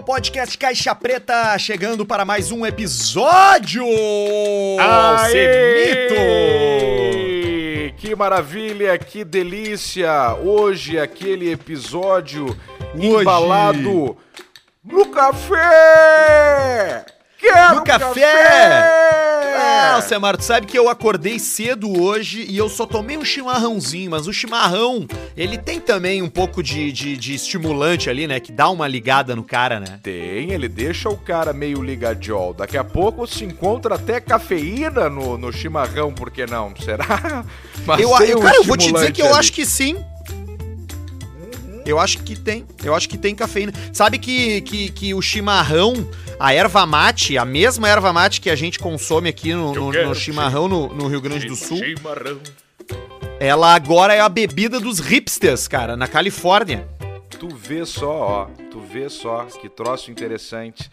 o podcast Caixa Preta chegando para mais um episódio! Aê! Que maravilha, que delícia! Hoje aquele episódio Hoje. embalado no café! Quero No café! Ah, Alcemar, tu sabe que eu acordei cedo hoje e eu só tomei um chimarrãozinho, mas o chimarrão, ele tem também um pouco de, de, de estimulante ali, né? Que dá uma ligada no cara, né? Tem, ele deixa o cara meio ligadjol. Daqui a pouco se encontra até cafeína no, no chimarrão, por que não? Será? Mas Eu, tem eu, um cara, eu vou te dizer que eu acho que sim. Eu acho que tem. Eu acho que tem cafeína. Sabe que, que, que o chimarrão, a erva mate, a mesma erva mate que a gente consome aqui no, no- no chimarrão no, no Rio Grande do Sul, Chimarrão. ela agora é a bebida dos hipsters, cara, na Califórnia. Tu vê só, ó. Tu vê só que troço interessante.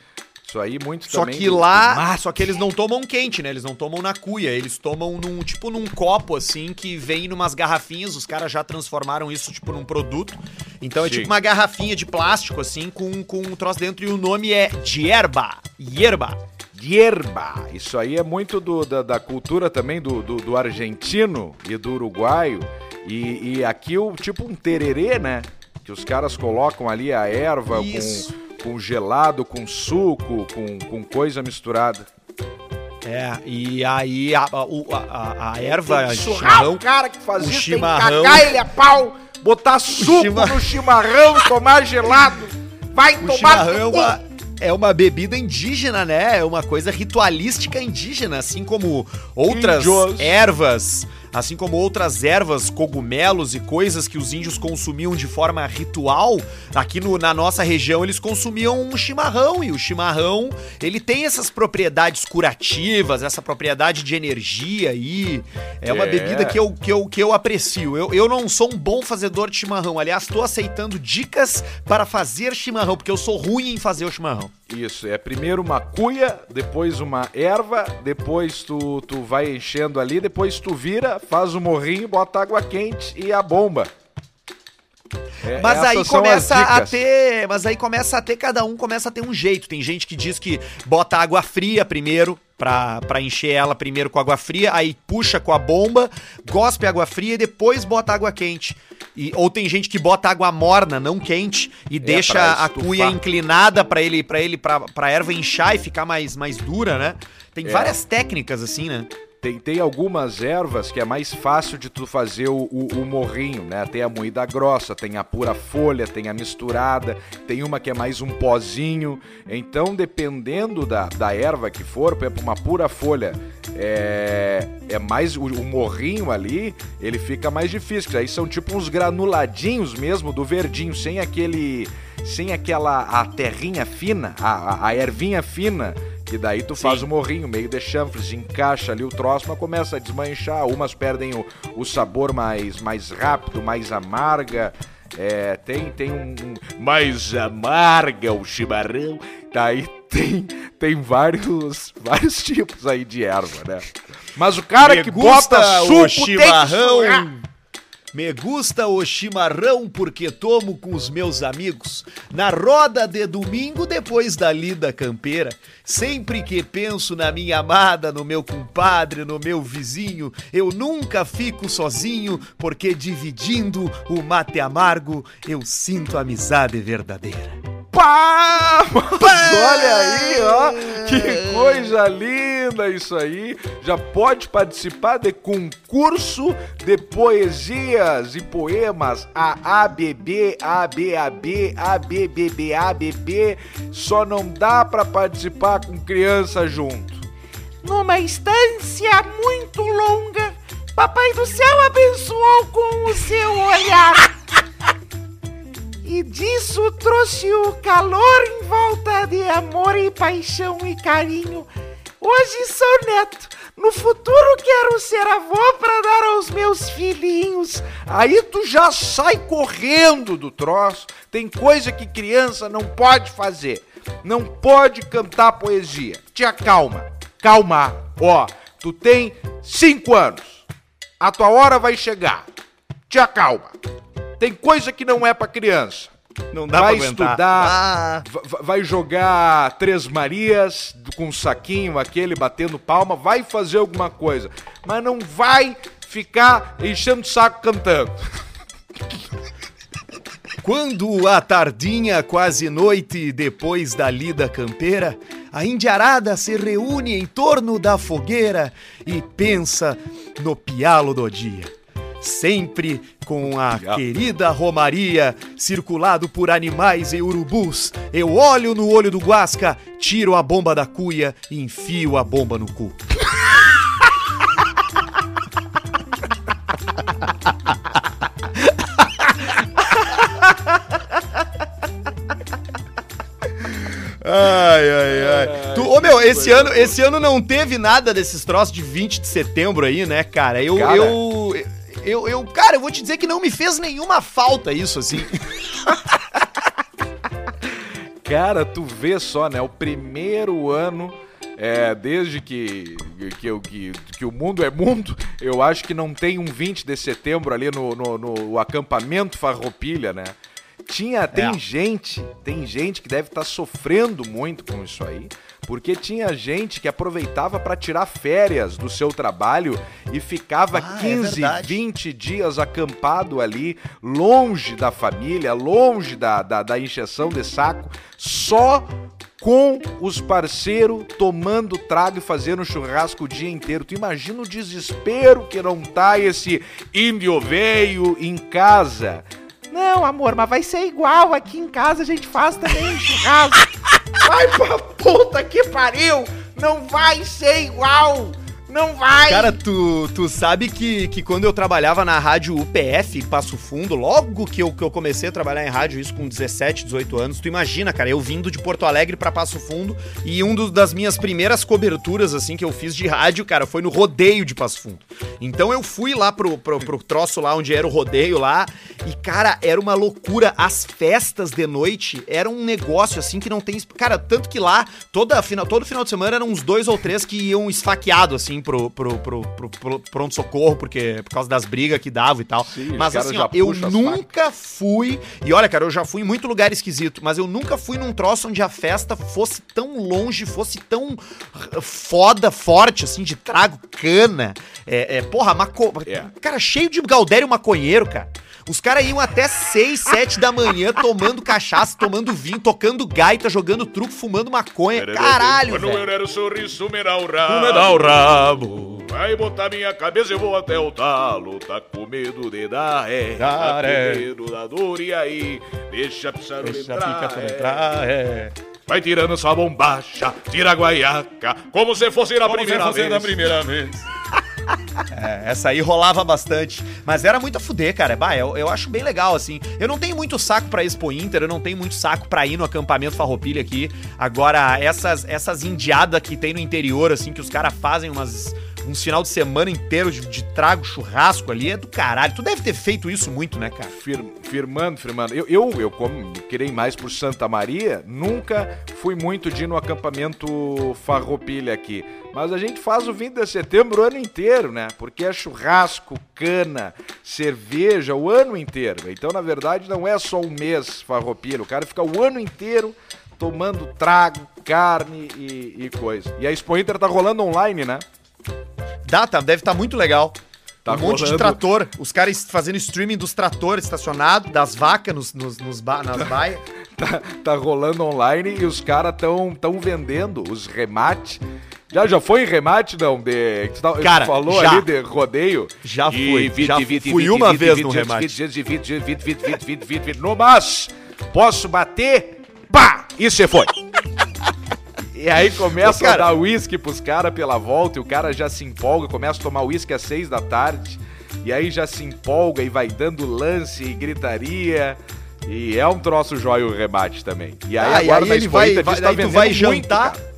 Isso aí muito Só também. que do- lá, só que eles não tomam quente, né? Eles não tomam na cuia, eles tomam num tipo num copo assim que vem numas garrafinhas, os caras já transformaram isso tipo num produto. Então é Sim. tipo uma garrafinha de plástico assim com com um troço dentro e o nome é Dierba. Yerba. Hierba. Isso aí é muito do- da, da cultura também do, do, do argentino e do uruguaio. E, e aqui o tipo um tererê, né? Que os caras colocam ali a erva Isso. com, com gelado, com suco, com, com coisa misturada. É, e aí a, a, a, a- erva chimarrão, o cara que faz o isso, chimarrão- tem que cagar ele a pau, botar suco no chimarrão, tomar gelado. Vai o tomar chimarrão é uma, é uma bebida indígena, né? É uma coisa ritualística indígena, assim como outras ervas, assim como outras ervas, cogumelos e coisas que os índios consumiam de forma ritual. Aqui no- na nossa região eles consumiam um chimarrão e o chimarrão ele tem essas propriedades curativas, essa propriedade de energia aí. É uma É. bebida que eu, que eu, que eu aprecio. Eu, eu não sou um bom fazedor de chimarrão. Aliás, estou aceitando dicas para fazer chimarrão, porque eu sou ruim em fazer o chimarrão. Isso, é primeiro uma cuia, depois uma erva, depois tu, tu vai enchendo ali, depois tu vira, faz o morrinho, bota água quente e a bomba. É, Mas aí começa a ter. Mas aí começa a ter, cada um começa a ter um jeito. Tem gente que diz que bota água fria primeiro. Pra, pra encher ela primeiro com água fria, aí puxa com a bomba, gospe água fria e depois bota água quente. E, ou tem gente que bota água morna, não quente, e deixa pra a cuia inclinada pra ele, para ele, pra, pra erva inchar e ficar mais, mais dura, né? Tem É. várias técnicas assim, né? Tem algumas ervas que é mais fácil de tu fazer o, o, o morrinho, né? Tem a moída grossa, tem a pura folha, tem a misturada, tem uma que é mais um pozinho. Então, dependendo da, da erva que for, por exemplo, uma pura folha é, é mais. O, o morrinho ali, ele fica mais difícil. Aí são tipo uns granuladinhos mesmo do verdinho, sem aquele. Sem aquela a terrinha fina, a, a, a ervinha fina. Que daí tu faz Sim. o morrinho, meio de chanfres, encaixa ali o troço, mas começa a desmanchar. Umas perdem o, o sabor mais, mais rápido, mais amarga. É, tem, tem um, um- mais amarga o chimarrão. Daí tem, tem vários, vários tipos aí de erva, né? Mas o cara que bota suco tem que. Me gusta o chimarrão porque tomo com os meus amigos na roda de domingo depois da lida campeira. Sempre que penso na minha amada, no meu compadre, no meu vizinho, eu nunca fico sozinho porque dividindo o mate amargo eu sinto amizade verdadeira. Pá! Olha aí, ó, que coisa linda isso aí. Já pode participar de concurso de poesias e poemas A ABB, ABAB, ABBB, ABB. Só não dá pra participar com criança junto. Numa estância muito longa, Papai do Céu abençoou com o seu olhar. E disso trouxe o calor em volta de amor e paixão e carinho. Hoje sou neto, no futuro quero ser avô para dar aos meus filhinhos. Aí tu já sai correndo do troço. Tem coisa que criança não pode fazer. Não pode cantar poesia. Te acalma. Calma. Ó, tu tem cinco anos. A tua hora vai chegar. Te acalma. Tem coisa que não é pra criança. Não dá vai estudar, Ah, va- vai jogar Três Marias com um saquinho aquele batendo palma, vai fazer alguma coisa, mas não vai ficar enchendo o saco cantando. Quando a tardinha, quase noite, depois da lida campeira, a indiarada se reúne em torno da fogueira e pensa no pialo do dia. Sempre com a querida Romaria, circulado por animais e urubus, eu olho no olho do Guasca, tiro a bomba da cuia e enfio a bomba no cu. Ai, ai, ai. Tu, ô, meu, esse ano, esse ano não teve nada desses troços de 20 de setembro aí, né, cara? Eu, Cara. eu, eu, eu, cara, eu vou te dizer que não me fez nenhuma falta isso, assim. Cara, tu vê só, né? O primeiro ano, é, desde que, que, que, que o mundo é mundo, eu acho que não tem um 20 de setembro ali no, no, no acampamento Farroupilha, né? Tinha, tem É. gente, tem gente que deve estar sofrendo muito com isso aí, porque tinha gente que aproveitava para tirar férias do seu trabalho e ficava Ah, é 15, verdade. 20 dias acampado ali, longe da família, longe da, da, da encheção de saco, só com os parceiros tomando trago e fazendo churrasco o dia inteiro. Tu imagina o desespero que não tá esse índio veio em casa. Não, amor, mas vai ser igual. Aqui em casa a gente faz também churrasco. Vai pra puta que pariu! Não vai ser igual! Não vai! Cara, tu, tu sabe que, que quando eu trabalhava na rádio UPF, Passo Fundo, logo que eu, que eu comecei a trabalhar em rádio, isso com 17, 18 anos, tu imagina, cara, eu vindo de Porto Alegre pra Passo Fundo e um das minhas primeiras coberturas, assim, que eu fiz de rádio, cara, foi no rodeio de Passo Fundo. Então eu fui lá pro, pro, pro troço lá onde era o rodeio lá e, cara, era uma loucura. As festas de noite eram um negócio, assim, que não tem... Cara, tanto que lá, toda, final, todo final de semana eram uns dois ou três que iam esfaqueado, assim, pro, pro, pro, pro- pro pronto-socorro, porque por causa das brigas que davam e tal. Sim, mas assim, ó, eu nunca fui. E olha, cara, eu já fui em muito lugar esquisito, mas eu nunca fui num troço onde a festa fosse tão longe, fosse tão r- foda, forte, assim, de trago, cana. É, é, porra, maco... É. cara, cheio de galdério maconheiro, cara. Os caras iam até 6, 7 da manhã tomando cachaça, tomando vinho, tocando gaita, jogando truco, fumando maconha. Caralho, Quando velho. eu era o sorriso, me dá o rabo. Me dá o rabo. Vai botar minha cabeça, eu vou até o talo. Tá com medo de dar ré. Dar Tá com medo da dor e aí. Deixa a a entrar. pica é. entrar, é. Vai tirando sua bombacha, tira a guaiaca, como se fosse na primeira vez. primeira vez. É, essa aí rolava bastante. Mas era muito a fuder, cara. Bah, eu, eu acho bem legal, assim. Eu não tenho muito saco pra Expo Inter, eu não tenho muito saco pra ir no acampamento Farroupilha aqui. Agora, essas, essas indiadas que tem no interior, assim, que os caras fazem umas, uns final de semana inteiro de, de trago, churrasco ali, é do caralho. Tu deve ter feito isso muito, né, cara? Fir- firmando, firmando. Eu, eu, eu como criei mais por Santa Maria, nunca fui muito de ir no acampamento Farroupilha aqui. Mas a gente faz o 20 de setembro o ano inteiro, né? Porque é churrasco, cana, cerveja o ano inteiro. Então, na verdade, não é só um mês Farroupilha. O cara fica o ano inteiro tomando trago, carne e, e coisa. E a Expo Inter tá rolando online, né? Dá, tá, deve estar muito legal. Tá um monte de rolando. trator. Os caras fazendo streaming dos tratores estacionados, das vacas nos, nos, nos ba- nas baias. tá, tá rolando online e os caras tão, tão vendendo os remates. Já, já foi em remate, não? De, que tá- Cara, falou já. ali de rodeio. Já E fui. 20, já 20, fui 20, uma 20, vez 20, no 20, remate. 20, 20, 20, 20, 20, 20, 20, 20, 20, No mas, posso bater? Pá! E você foi. E aí começa cara. a dar uísque pros caras pela volta e o cara já se empolga, começa a tomar uísque às seis da tarde. E aí já se empolga e vai dando lance e gritaria. E é um troço jóia o remate também. E aí Ah, e agora aí na ele vai, Inter vai- diz que tá tu vai muito, jantar. cara.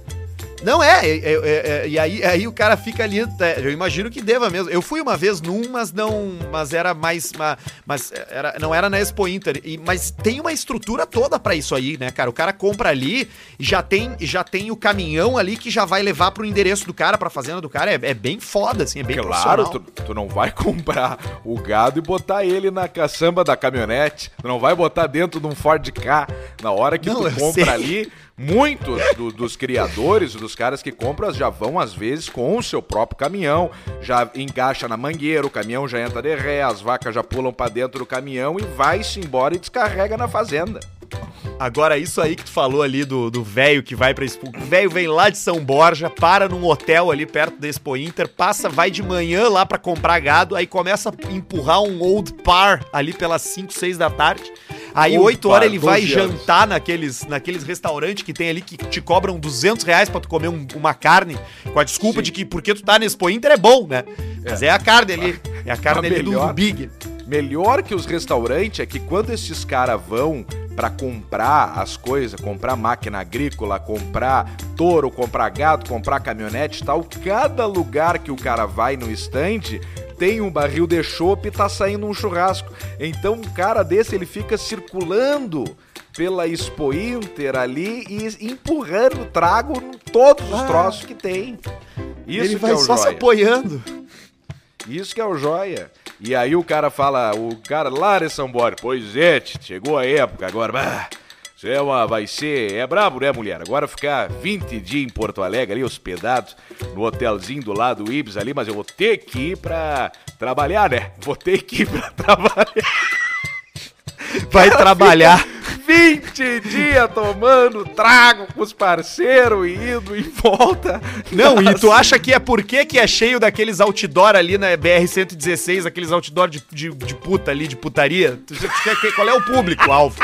Não é, é, é, é, e aí, aí o cara fica ali, é, eu imagino que deva mesmo. Eu fui uma vez num, mas não, mas era mais, ma- mas era, não era na Expo Inter, e- mas tem uma estrutura toda pra isso aí, né, cara? O cara compra ali e já tem, já tem o caminhão ali que já vai levar pro endereço do cara, pra fazenda do cara, é, é bem foda, assim, é bem Claro, tu, tu não vai comprar o gado e botar ele na caçamba da caminhonete. Tu não vai botar dentro de um Ford K. Na hora que Não, tu compra sei. ali, muitos do- dos criadores, dos caras que compram, já vão às vezes com o seu próprio caminhão, já encaixa na mangueira, o caminhão já entra de ré, as vacas já pulam pra dentro do caminhão e vai-se embora e descarrega na fazenda. Agora, isso aí que tu falou ali do velho que vai pra Expo. O velho vem lá de São Borja, para num hotel ali perto da Expo Inter, passa, vai de manhã lá pra comprar gado, aí começa a empurrar um old par ali pelas 5, 6 da tarde. Aí, Old 8 horas, ele vai 12 anos. jantar naqueles, naqueles restaurantes que tem ali que te cobram 200 reais pra tu comer um- uma carne, com a desculpa Sim. de que porque tu tá na Expo Inter é bom, né? Mas é a carne ali. É a carne ali do, melhor. do Big. Melhor que os restaurantes é que quando esses caras vão pra comprar as coisas, comprar máquina agrícola, comprar touro, comprar gado, comprar caminhonete e tal, cada lugar que o cara vai no stand tem um barril de chopp e tá saindo um churrasco. Então um cara desse ele fica circulando pela Expo Inter ali e empurrando trago em todos os Ah. troços que tem. Isso ele que vai é o só se joia. apoiando. Isso que é o joia. E aí o cara fala, o cara lá de São pois é, chegou a época agora, bah, isso é uma, vai ser, é brabo, né, mulher? Agora ficar 20 dias em Porto Alegre ali, hospedado, no hotelzinho do lado do Ibis ali, mas eu vou ter que ir pra trabalhar, né? Vou ter que ir pra trabalhar. Vai trabalhar. 20 dias tomando trago com os parceiros e indo em volta. Não, e tu acha que é porque que é cheio daqueles outdoor ali na BR-116, aqueles outdoor de, de, de puta ali, de putaria? Tu, tu qual é o público-alvo?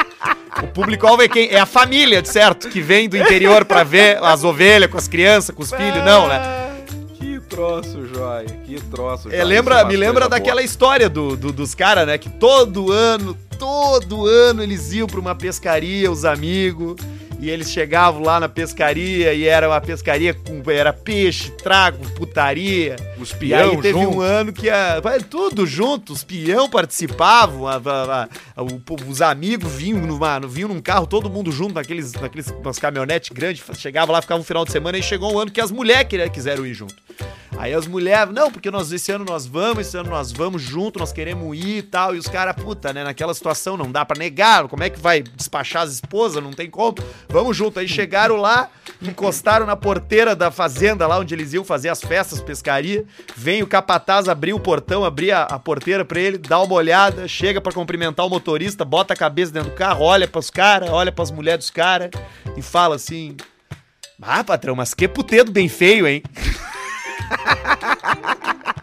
O público-alvo é quem? É a família, certo? Que vem do interior pra ver as ovelhas com as crianças, com os filhos, não, né? Que troço, joia. Que troço, É, joia. lembra, Isso é uma me lembra daquela boa. história do, do- dos caras, né? Que todo ano, todo ano eles iam pra uma pescaria, os amigos, e eles chegavam lá na pescaria e era uma pescaria com era peixe, trago, putaria. Os E aí peão teve junto. um ano que a, tudo junto, os peão participavam, a- a- a- os amigos vinham, numa, vinham num carro, todo mundo junto, naqueles, naqueles umas caminhonetes grandes, chegava lá, ficava um final de semana e chegou um ano que as mulheres queria- quiseram ir junto. Aí as mulheres, não, porque nós esse ano nós vamos, esse ano nós vamos junto, nós queremos ir e tal. E os caras, puta, né, naquela situação não dá pra negar, como é que vai despachar as esposas? Não tem como. Vamos junto. Aí chegaram lá, encostaram na porteira da fazenda, lá onde eles iam fazer as festas, pescaria. Vem o capataz abrir o portão, abrir a, a porteira pra ele, dá uma olhada, chega pra cumprimentar o motorista, bota a cabeça dentro do carro, olha pros caras, olha pras mulheres dos caras e fala assim: Ah, patrão, mas que putedo bem feio, hein?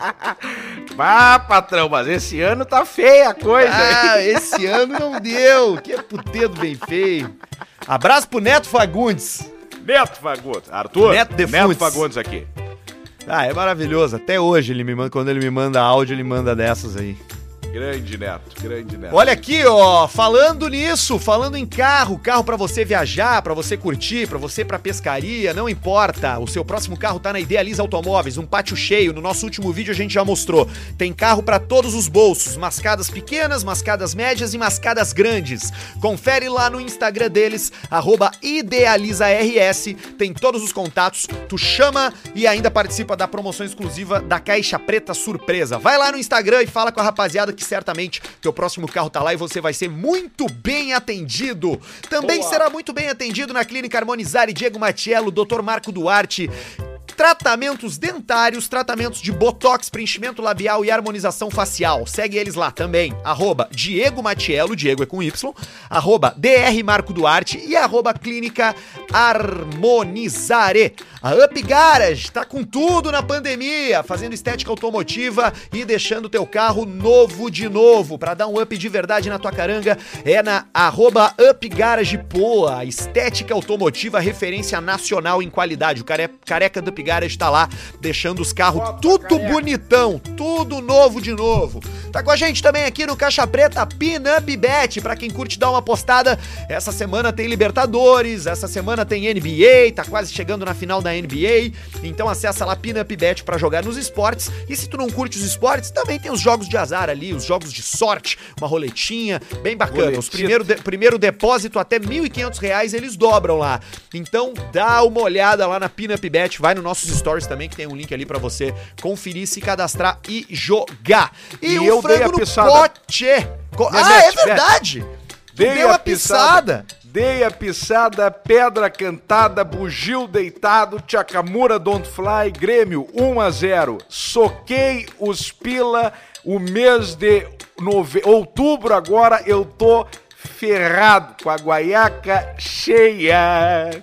Ah, patrão, mas esse ano tá feia a coisa. hein? Ah, esse ano não deu. Que putedo bem feio. Abraço pro Neto Fagundes. Neto Fagundes. Arthur, Neto de Neto. Fagundes aqui. Ah, é maravilhoso. Até hoje ele me manda, quando ele me manda áudio, ele manda dessas aí. Grande Neto, grande Neto. Olha aqui, ó, falando nisso, falando em carro, carro pra você viajar, pra você curtir, pra você pra pescaria, não importa. O seu próximo carro tá na Idealiza Automóveis, um pátio cheio. No nosso último vídeo a gente já mostrou. Tem carro pra todos os bolsos, mascadas pequenas, mascadas médias e mascadas grandes. Confere lá no Instagram deles, IdealizaRS, tem todos os contatos, tu chama e ainda participa da promoção exclusiva da Caixa Preta Surpresa. Vai lá no Instagram e fala com a rapaziada que certamente teu próximo carro tá lá e você vai ser muito bem atendido. Também será muito bem atendido na Clínica Harmonizar e Diego Matiello, Dr. Marco Duarte. Tratamentos dentários, tratamentos de botox, preenchimento labial e harmonização facial. Segue eles lá também. Arroba Diego Matiello, Diego é com Y, arroba DR Marco Duarte e arroba Clínica Harmonizare. A Up Garage tá com tudo na pandemia, fazendo estética automotiva e deixando teu carro novo de novo. Pra dar um up de verdade na tua caranga, é na arroba Up Garage Poa. Estética automotiva, referência nacional em qualidade. O care- careca do Up Garage tá lá, deixando os carros tudo bonitão, tudo novo de novo. Tá com a gente também aqui no Caixa Preta Pinup Bet, pra quem curte dar uma postada. Essa semana tem Libertadores, essa semana tem NBA, tá quase chegando na final da NBA. Então acessa lá Pinup Bet pra jogar nos esportes. E se tu não curte os esportes, também tem os jogos de azar ali, os jogos de sorte, uma roletinha, bem bacana. Os Roletito. primeiro, de- primeiro depósito até 1.500 reais eles dobram lá. Então dá uma olhada lá na Pinup Bet, vai nos nossos stories também que tem um link ali pra você conferir, se cadastrar e jogar. E, E o eu dei frango a no pisada. pote. Co- ah, é verdade. Dei deu a pisada. Dei a pisada, pedra cantada, bugio deitado, Chakamura don't fly, Grêmio 1 a 0. Soquei os pila, o mês de nove... outubro agora eu tô ferrado com a guaiaca cheia.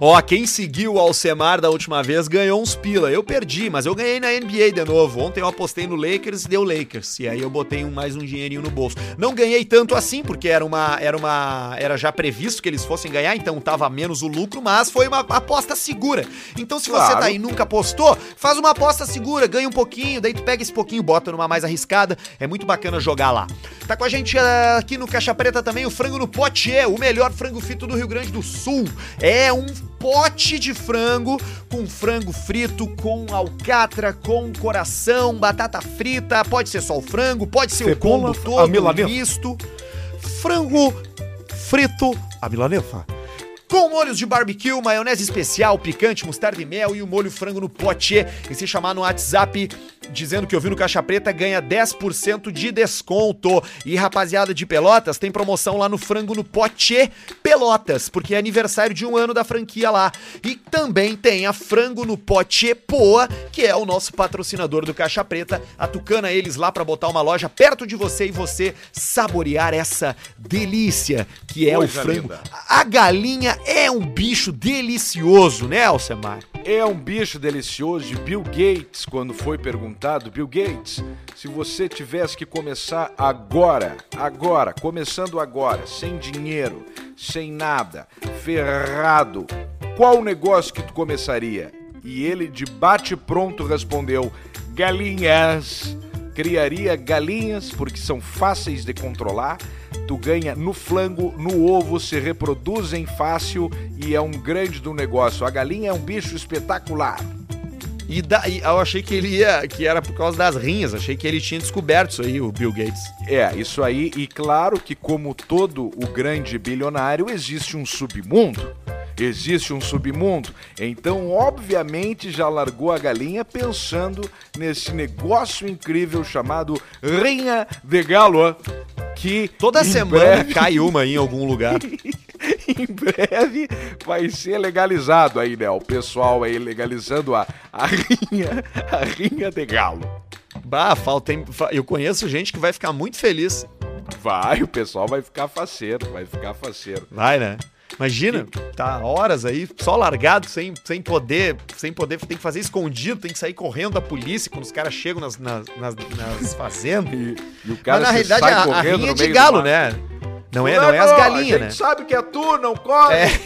Ó, quem seguiu o Alcemar da última vez ganhou uns pila. Eu perdi, mas eu ganhei na NBA de novo. Ontem eu apostei no Lakers e deu Lakers. E aí eu botei um- mais um dinheirinho no bolso. Não ganhei tanto assim, porque era uma. Era uma. Era já previsto que eles fossem ganhar, então tava menos o lucro, mas foi uma aposta segura. Então, se você Claro. tá aí e nunca apostou, faz uma aposta segura, ganha um pouquinho, daí tu pega esse pouquinho, bota numa mais arriscada. É muito bacana jogar lá. Tá com a gente ah, aqui no Caixa Preta também o frango no pote, é o melhor frango frito do Rio Grande do Sul. É um pote de frango com frango frito, com alcatra, com coração, batata frita, pode ser só o frango, pode ser o Cebola, combo a todo, misto. Frango frito, a milanesa. Com molhos de barbecue, maionese especial, picante, mostarda e mel e o molho frango no pote. E se chamar no WhatsApp dizendo que ouviu no Caixa Preta, ganha 10% de desconto. E rapaziada de Pelotas, tem promoção lá no Frango no Pote Pelotas, porque é aniversário de um ano da franquia lá. E também tem a Frango no Pote Poa, que é o nosso patrocinador do Caixa Preta. A Tucana eles lá pra botar uma loja perto de você e você saborear essa delícia que é Coisa o frango. linda. A galinha é um bicho delicioso, né, Alcemar? É um bicho delicioso. Bill Gates, quando foi perguntado, Bill Gates, se você tivesse que começar agora, agora, começando agora, sem dinheiro, sem nada, ferrado, qual negócio que tu começaria? E ele de bate pronto respondeu: galinhas. Criaria galinhas porque são fáceis de controlar. Tu ganha no flango, no ovo, se reproduzem fácil e é um grande do negócio. A galinha é um bicho espetacular. E daí eu achei que ele ia, que era por causa das rinhas, achei que ele tinha descoberto isso aí, o Bill Gates. É, isso aí, e claro que, como todo o grande bilionário, existe um submundo. Existe um submundo. Então, obviamente, já largou a galinha pensando nesse negócio incrível chamado Rinha de Galo. Que Toda em semana breve- cai uma em algum lugar. em breve vai ser legalizado aí, né? O pessoal aí legalizando a, a rinha, a rinha de galo. bah, falta, fa- eu conheço gente que vai ficar muito feliz. Vai, o pessoal vai ficar faceiro, vai ficar faceiro. Vai, né? Imagina, tá horas aí, só largado, sem, sem poder, sem poder, tem que fazer escondido, tem que sair correndo da polícia quando os caras chegam nas, nas, nas- nas fazendas. E, e o Mas cara na se realidade a, a rinha é de galo, né? Não é, não é as A galinhas, né? gente sabe que é tu, não corre. É.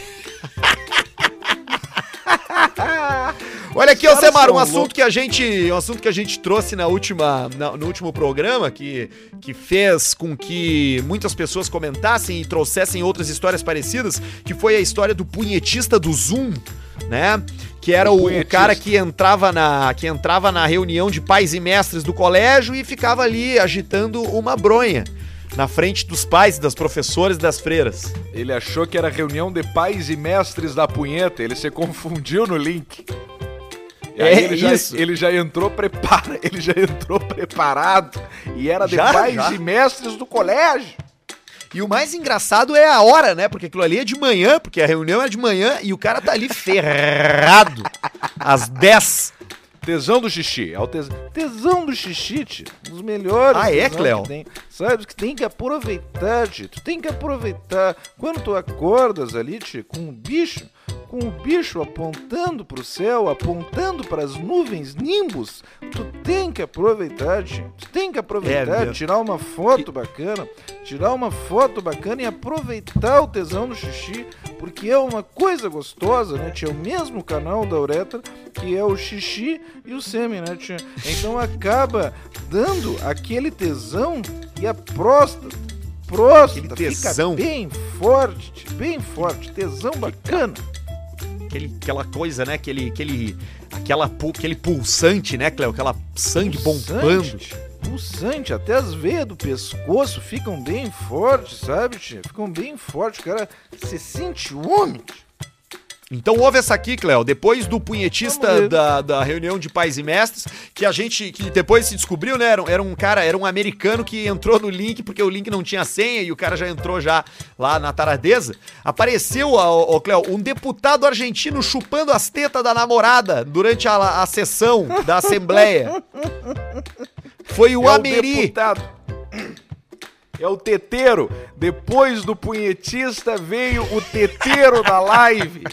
Olha aqui, Alcemar, um assunto que a gente, um assunto que a gente trouxe na última, na- no último programa que, que fez com que muitas pessoas comentassem e trouxessem outras histórias parecidas, que foi a história do punhetista do Zoom, né? Que era O o, cara que entrava na que entrava na reunião de pais e mestres do colégio e ficava ali agitando uma bronha na frente dos pais, das professoras e das freiras. Ele achou que era reunião de pais e mestres da punheta, ele se confundiu no link. É ele já, isso. ele já entrou prepara, ele já entrou preparado e era de Já, pais já. e mestres do colégio. E o mais engraçado é a hora, né? Porque aquilo ali é de manhã, porque a reunião é de manhã e o cara tá ali ferrado às 10. Tesão do xixi, é o tes... tesão do xixi, tio. Um dos melhores. Ah, é, tesão tem. Sabe que tem que aproveitar, tio. Tu tem que aproveitar. Quando tu acordas ali, tio, com o bicho, com o bicho apontando pro céu, apontando pras nuvens, nimbus, tu tem que aproveitar. Tu tem que É aproveitar, mesmo. tirar uma foto bacana, tirar uma foto bacana e aproveitar o tesão do xixi, porque é uma coisa gostosa, né, tio? É o mesmo canal da uretra, que é o xixi e o sêmen, né, tia? Então acaba dando aquele tesão e a próstata. Aquele tesão. bem forte, bem forte, tesão bacana. Aquele, aquela coisa, né? Aquele, aquele, aquela, aquele pulsante, né, Cleo? Aquela sangue bombando. Pulsante, Pulsante, até as veias do pescoço ficam bem fortes, sabe, tia? Ficam bem fortes, o cara se sente homem. Então ouve essa aqui, Cleo. Depois do punhetista da, da reunião de pais e mestres, que a gente, que depois se descobriu, né? Era, um- era um cara, era um americano que entrou no link, porque o link não tinha senha e o cara já entrou já lá na taradeza. Apareceu, ó, ó, Cleo, um deputado argentino chupando as tetas da namorada durante a, a sessão da Assembleia. Foi o é Ameri. É o teteiro. Depois do punhetista veio o teteiro da live.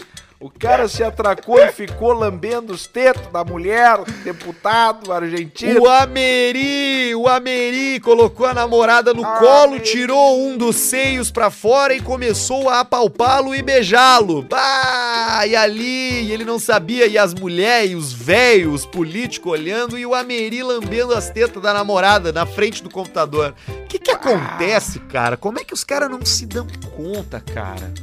O cara se atracou e ficou lambendo os tetos da mulher, deputado argentino. O Ameri, o Ameri colocou a namorada no Ah, colo, Ameri. tirou um dos seios pra fora e começou a apalpá-lo e beijá-lo. Ah, e ali, e ele não sabia, e as mulheres, os velhos, os políticos olhando, e o Ameri lambendo as tetas da namorada na frente do computador. O que que acontece, cara? Como é que os caras não se dão conta, cara?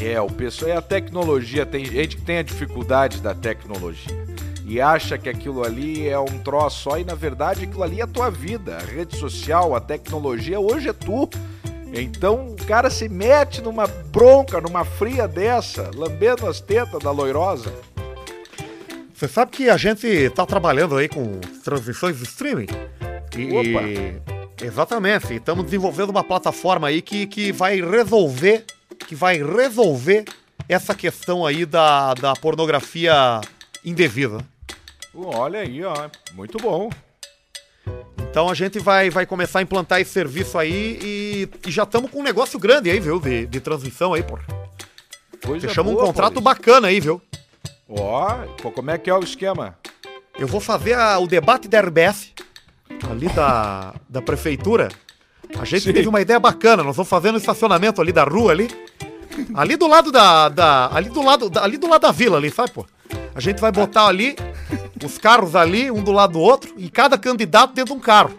É, o pessoal é a tecnologia. Tem gente que tem a dificuldade da tecnologia e acha que aquilo ali é um troço só e na verdade aquilo ali é a tua vida. A rede social, a tecnologia hoje é tu. Então o cara se mete numa bronca, numa fria dessa, lambendo as tetas da loirosa. Você sabe que a gente tá trabalhando aí com transmissões de streaming? Opa. Exatamente. Estamos desenvolvendo uma plataforma aí que, que vai resolver. Que vai resolver essa questão aí da, da pornografia indevida. Olha aí, ó, muito bom. Então a gente vai, vai começar a implantar esse serviço aí e, e já estamos com um negócio grande aí, viu? De, de transmissão aí, pô. Coisa Fechamos um boa, contrato Paulista. bacana aí, viu? Ó, pô, como é que é o esquema? Eu vou fazer a- o debate da RBS, ali da, da prefeitura. A gente Sim. teve uma ideia bacana, nós vamos fazer no estacionamento ali da rua ali. Ali do lado da. da ali do lado. da- ali do lado da vila ali, sabe, pô? A gente vai botar ali os carros ali, um do lado do outro, e cada candidato dentro de um carro.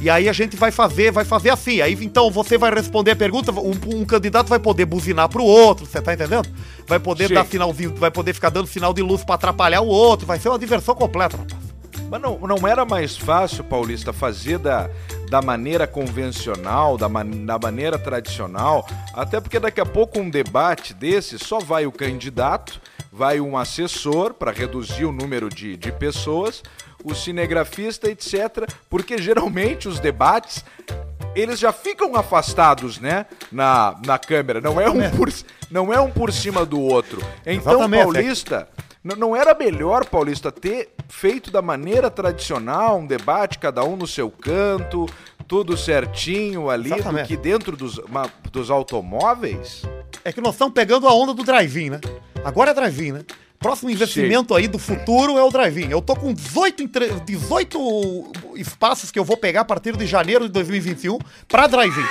E aí a gente vai fazer, vai fazer assim. Aí então você vai responder a pergunta, um, um candidato vai poder buzinar pro outro, você tá entendendo? Vai poder Sim. dar sinalzinho, vai poder ficar dando sinal de luz pra atrapalhar o outro, vai ser uma diversão completa, rapaz. Mas não, não era mais fácil, Paulista, fazer da, da maneira convencional, da, man, da maneira tradicional? Até porque daqui a pouco um debate desse só vai o candidato, vai um assessor para reduzir o número de, de pessoas, o cinegrafista, etc. Porque geralmente os debates eles já ficam afastados, né? Na, na câmera. Não é, um por, não é um por cima do outro. Então, Exatamente, é. Paulista, não era melhor, Paulista, ter feito da maneira tradicional, um debate, cada um no seu canto, tudo certinho ali, do que dentro dos, dos automóveis? É que nós estamos pegando a onda do drive-in, né? Agora é drive-in, né? Próximo investimento aí do futuro é o drive-in. Eu tô com 18, entre- 18 espaços que eu vou pegar a partir de janeiro de 2021 pra drive-in.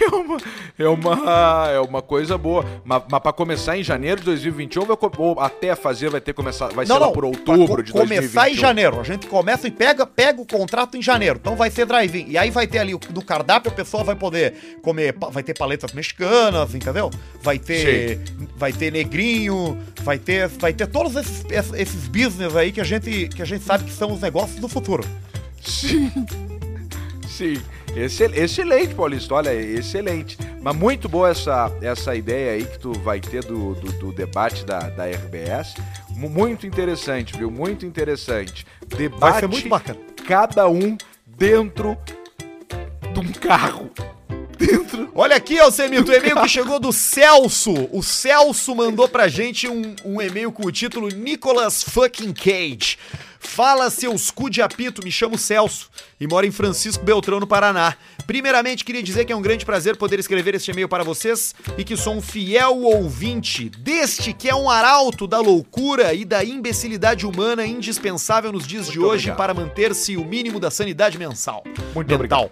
É uma, é uma, é uma coisa boa. Mas, mas para começar em janeiro de 2021, vai co- ou até fazer vai ter começar, vai ser lá por outubro de começar 2021. em janeiro. A gente começa e pega, pega o contrato em janeiro. Então vai ser drive-in. E aí vai ter ali o- no cardápio a pessoa vai poder comer, vai ter paletas mexicanas, entendeu? Vai ter vai ter negrinho, vai ter vai ter todos esses, esses- esses business aí que a gente que a gente sabe que são os negócios do futuro. Sim. Sim. Excel- Excelente, Paulista. Olha, excelente. Mas muito boa essa, essa ideia aí que tu vai ter do, do, do debate da, da RBS. Mu- Muito interessante, viu? Muito interessante. Debate. Vai ser muito bacana. Cada um dentro de um carro. Dentro. Olha aqui, Alcemito, o e-mail que chegou do Celso. O Celso mandou pra gente um, um e-mail com o título Nicolas fucking Cage. Fala, seus cu de apito, me chamo Celso e moro em Francisco Beltrão, no Paraná. Primeiramente, queria dizer que é um grande prazer poder escrever este e-mail para vocês e que sou um fiel ouvinte deste que é um arauto da loucura e da imbecilidade humana indispensável nos dias de Muito hoje obrigado. para manter-se o mínimo da sanidade mensal. Muito mental.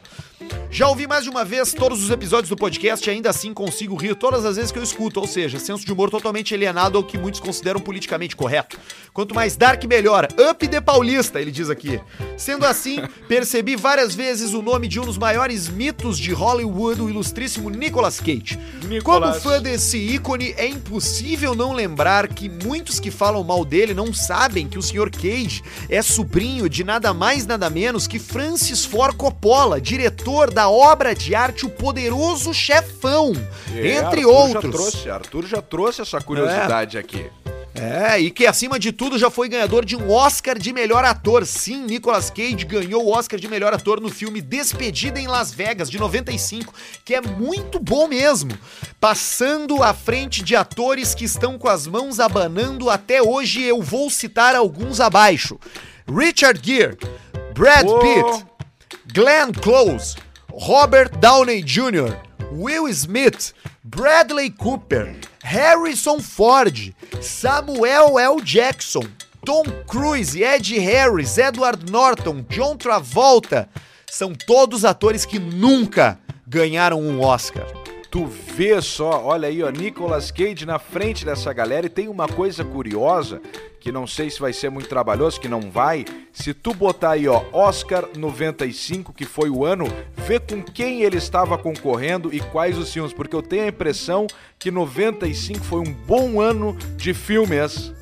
Já ouvi mais de uma vez todos os episódios do podcast e ainda assim consigo rir todas as vezes que eu escuto, ou seja, senso de humor totalmente alienado ao que muitos consideram politicamente correto. Quanto mais dark, melhor. Up de Paulista, ele diz aqui. Sendo assim, percebi várias vezes o nome de um dos maiores mitos de Hollywood, o ilustríssimo Nicolas Cage. Como fã desse ícone, é impossível não lembrar que muitos que falam mal dele não sabem que o Sr. Cage é sobrinho de nada mais nada menos que Francis Ford Coppola, diretor da obra de arte O Poderoso Chefão, É, entre Arthur outros. Já trouxe, Arthur já trouxe essa curiosidade aqui. É, e que acima de tudo já foi ganhador de um Oscar de melhor ator. Sim, Nicolas Cage ganhou o Oscar de melhor ator no filme Despedida em Las Vegas, de 95, que é muito bom mesmo. Passando à frente de atores que estão com as mãos abanando até hoje, eu vou citar alguns abaixo: Richard Gere, Brad Oh. Pitt, Glenn Close, Robert Downey Jr., Will Smith, Bradley Cooper, Harrison Ford, Samuel L. Jackson, Tom Cruise, Ed Harris, Edward Norton, John Travolta. São todos atores que nunca ganharam um Oscar. Tu vê só, olha aí, ó, Nicolas Cage na frente dessa galera e tem uma coisa curiosa, que não sei se vai ser muito trabalhoso, que não vai. Se tu botar aí, ó, Oscar 95, que foi o ano, vê com quem ele estava concorrendo e quais os filmes, porque eu tenho a impressão que 95 foi um bom ano de filmes.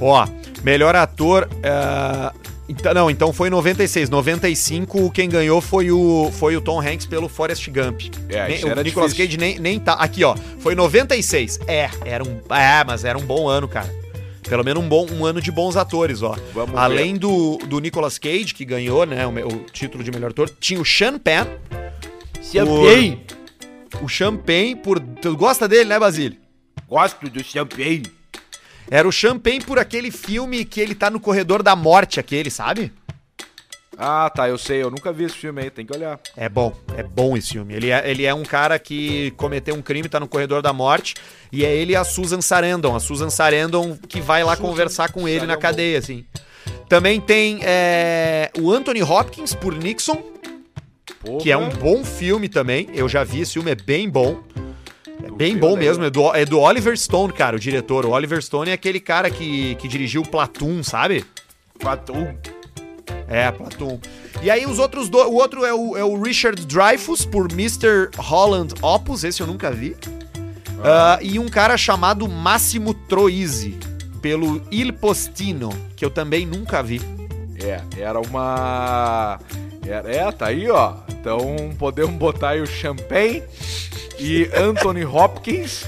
Ó, melhor ator. é, então, não, então foi 96. 95, quem ganhou foi o, foi o Tom Hanks pelo Forrest Gump. É, Nem- isso o era Nicolas difícil. Cage nem, nem tá. Aqui, ó. Foi 96. É, era um. É, mas era um bom ano, cara. Pelo menos um, bom, um ano de bons atores, ó. Vamos ver. Além do, do Nicolas Cage, que ganhou, né, o, o título de melhor ator, tinha o Sean Penn. Champagne. O Champagne por. Tu gosta dele, né, Basílio? Gosto do champagne. Era o Champagne por aquele filme que ele tá no corredor da morte, aquele, sabe? Ah, tá, eu sei, eu nunca vi esse filme aí, tem que olhar. É bom, é bom esse filme. Ele é, ele é um cara que cometeu um crime, tá no corredor da morte, e é ele e a Susan Sarandon. A Susan Sarandon que vai lá Susan conversar com ele na Sarandon. cadeia, assim. Também tem é, o Anthony Hopkins por Nixon, Porra. que é um bom filme também. Eu já vi esse filme, é bem bom. É bem bom mesmo. É do, é do Oliver Stone, cara, o diretor. O Oliver Stone é aquele cara que, que dirigiu Platoon, sabe? Fatum. É, Platoon. E aí os outros dois. O outro é o, é o Richard Dreyfuss por Mr. Holland Opus, esse eu nunca vi. Ah, e um cara chamado Massimo Troisi, pelo Il Postino, que eu também nunca vi. É, era uma. Era, é, tá aí, ó. Então podemos botar aí o Champagne e Anthony Hopkins.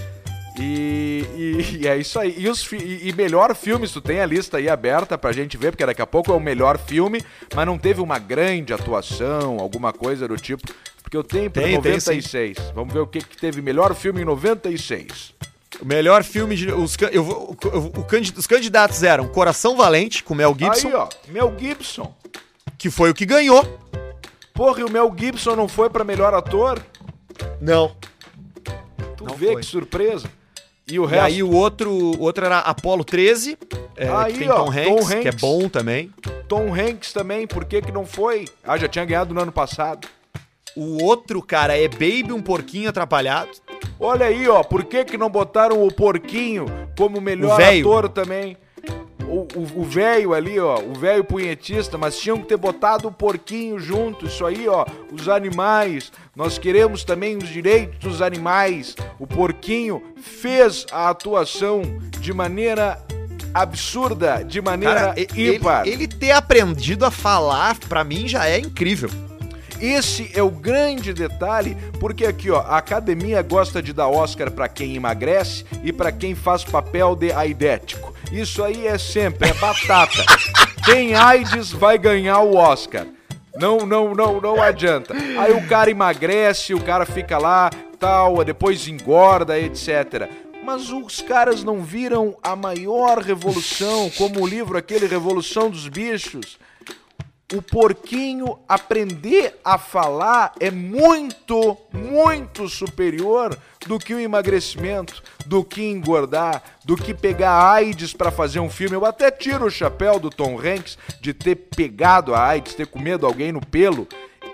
E, e- e é isso aí. E, os, e, e melhor filmes, tu tem a lista aí aberta pra gente ver, porque daqui a pouco é o melhor filme, mas não teve uma grande atuação, alguma coisa do tipo. Porque eu tenho pra Tem, tem, 96. Vamos ver o que, que teve melhor filme em 96. O melhor filme de. Os, eu, vou- eu- os candidatos eram Coração Valente, com Mel Gibson, Aí, ó, Mel Gibson. que foi o que ganhou. Porra, e o Mel Gibson não foi pra melhor ator? Não. Tu Não vê foi. que surpresa. E o E resto. aí o outro, o outro era Apollo 13, é, Aí, que tem ó, Tom Tom Hanks, que é Hanks. bom também. Tom Hanks também, por que que não foi? Ah, já tinha ganhado no ano passado. O outro, cara, é Baby, um porquinho atrapalhado. Olha aí, ó, por que que não botaram o Porquinho como melhor O ator também? O velho ali, ó, o velho punhetista, mas tinham que ter botado o Porquinho junto, isso aí, ó, os animais. Nós queremos também os direitos dos animais. O Porquinho fez a atuação de maneira absurda, de maneira Cara, e- ele, ímpar. ele ter aprendido a falar, pra mim, já é incrível. Esse é o grande detalhe, porque aqui, ó, a academia gosta de dar Oscar pra quem emagrece e pra quem faz papel de aidético. Isso aí é sempre, é batata. Tem AIDS vai ganhar o Oscar. Não, não, não, não adianta. Aí o cara emagrece, o cara fica lá, tal, depois engorda, etc. Mas os caras não viram a maior revolução, como o livro aquele Revolução dos Bichos, o porquinho aprender a falar é muito, muito superior do que o emagrecimento, do que engordar, do que pegar AIDS pra fazer um filme. Eu até tiro o chapéu do Tom Hanks de ter pegado a AIDS, ter comido alguém no pelo.